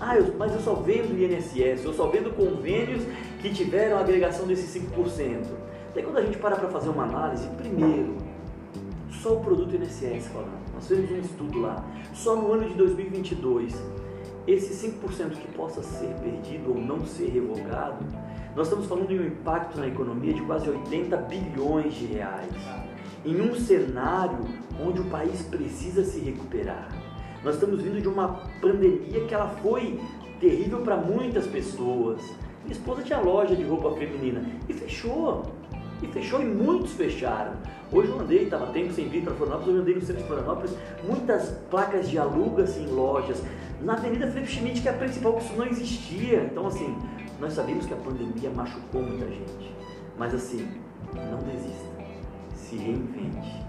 Ah, eu, mas eu só vendo INSS, eu só vendo convênios que tiveram agregação desses 5%. Daí quando a gente para para fazer uma análise, primeiro, só o produto INSS falando. Nós fizemos um estudo lá. Só no ano de 2022, esse 5% que possa ser perdido ou não ser revogado, nós estamos falando de um impacto na economia de quase 80 bilhões de reais. Em um cenário onde o país precisa se recuperar. Nós estamos vindo de uma pandemia que ela foi terrível para muitas pessoas. Minha esposa tinha loja de roupa feminina e fechou. E fechou e muitos fecharam. Hoje eu andei, estava tempo sem vir para Florianópolis, hoje eu andei no centro de Florianópolis, muitas placas de alugas em lojas. Na Avenida Felipe Schmidt, que é a principal, isso não existia. Então, assim, nós sabemos que a pandemia machucou muita gente. Mas, assim, não desista. Se reinvente.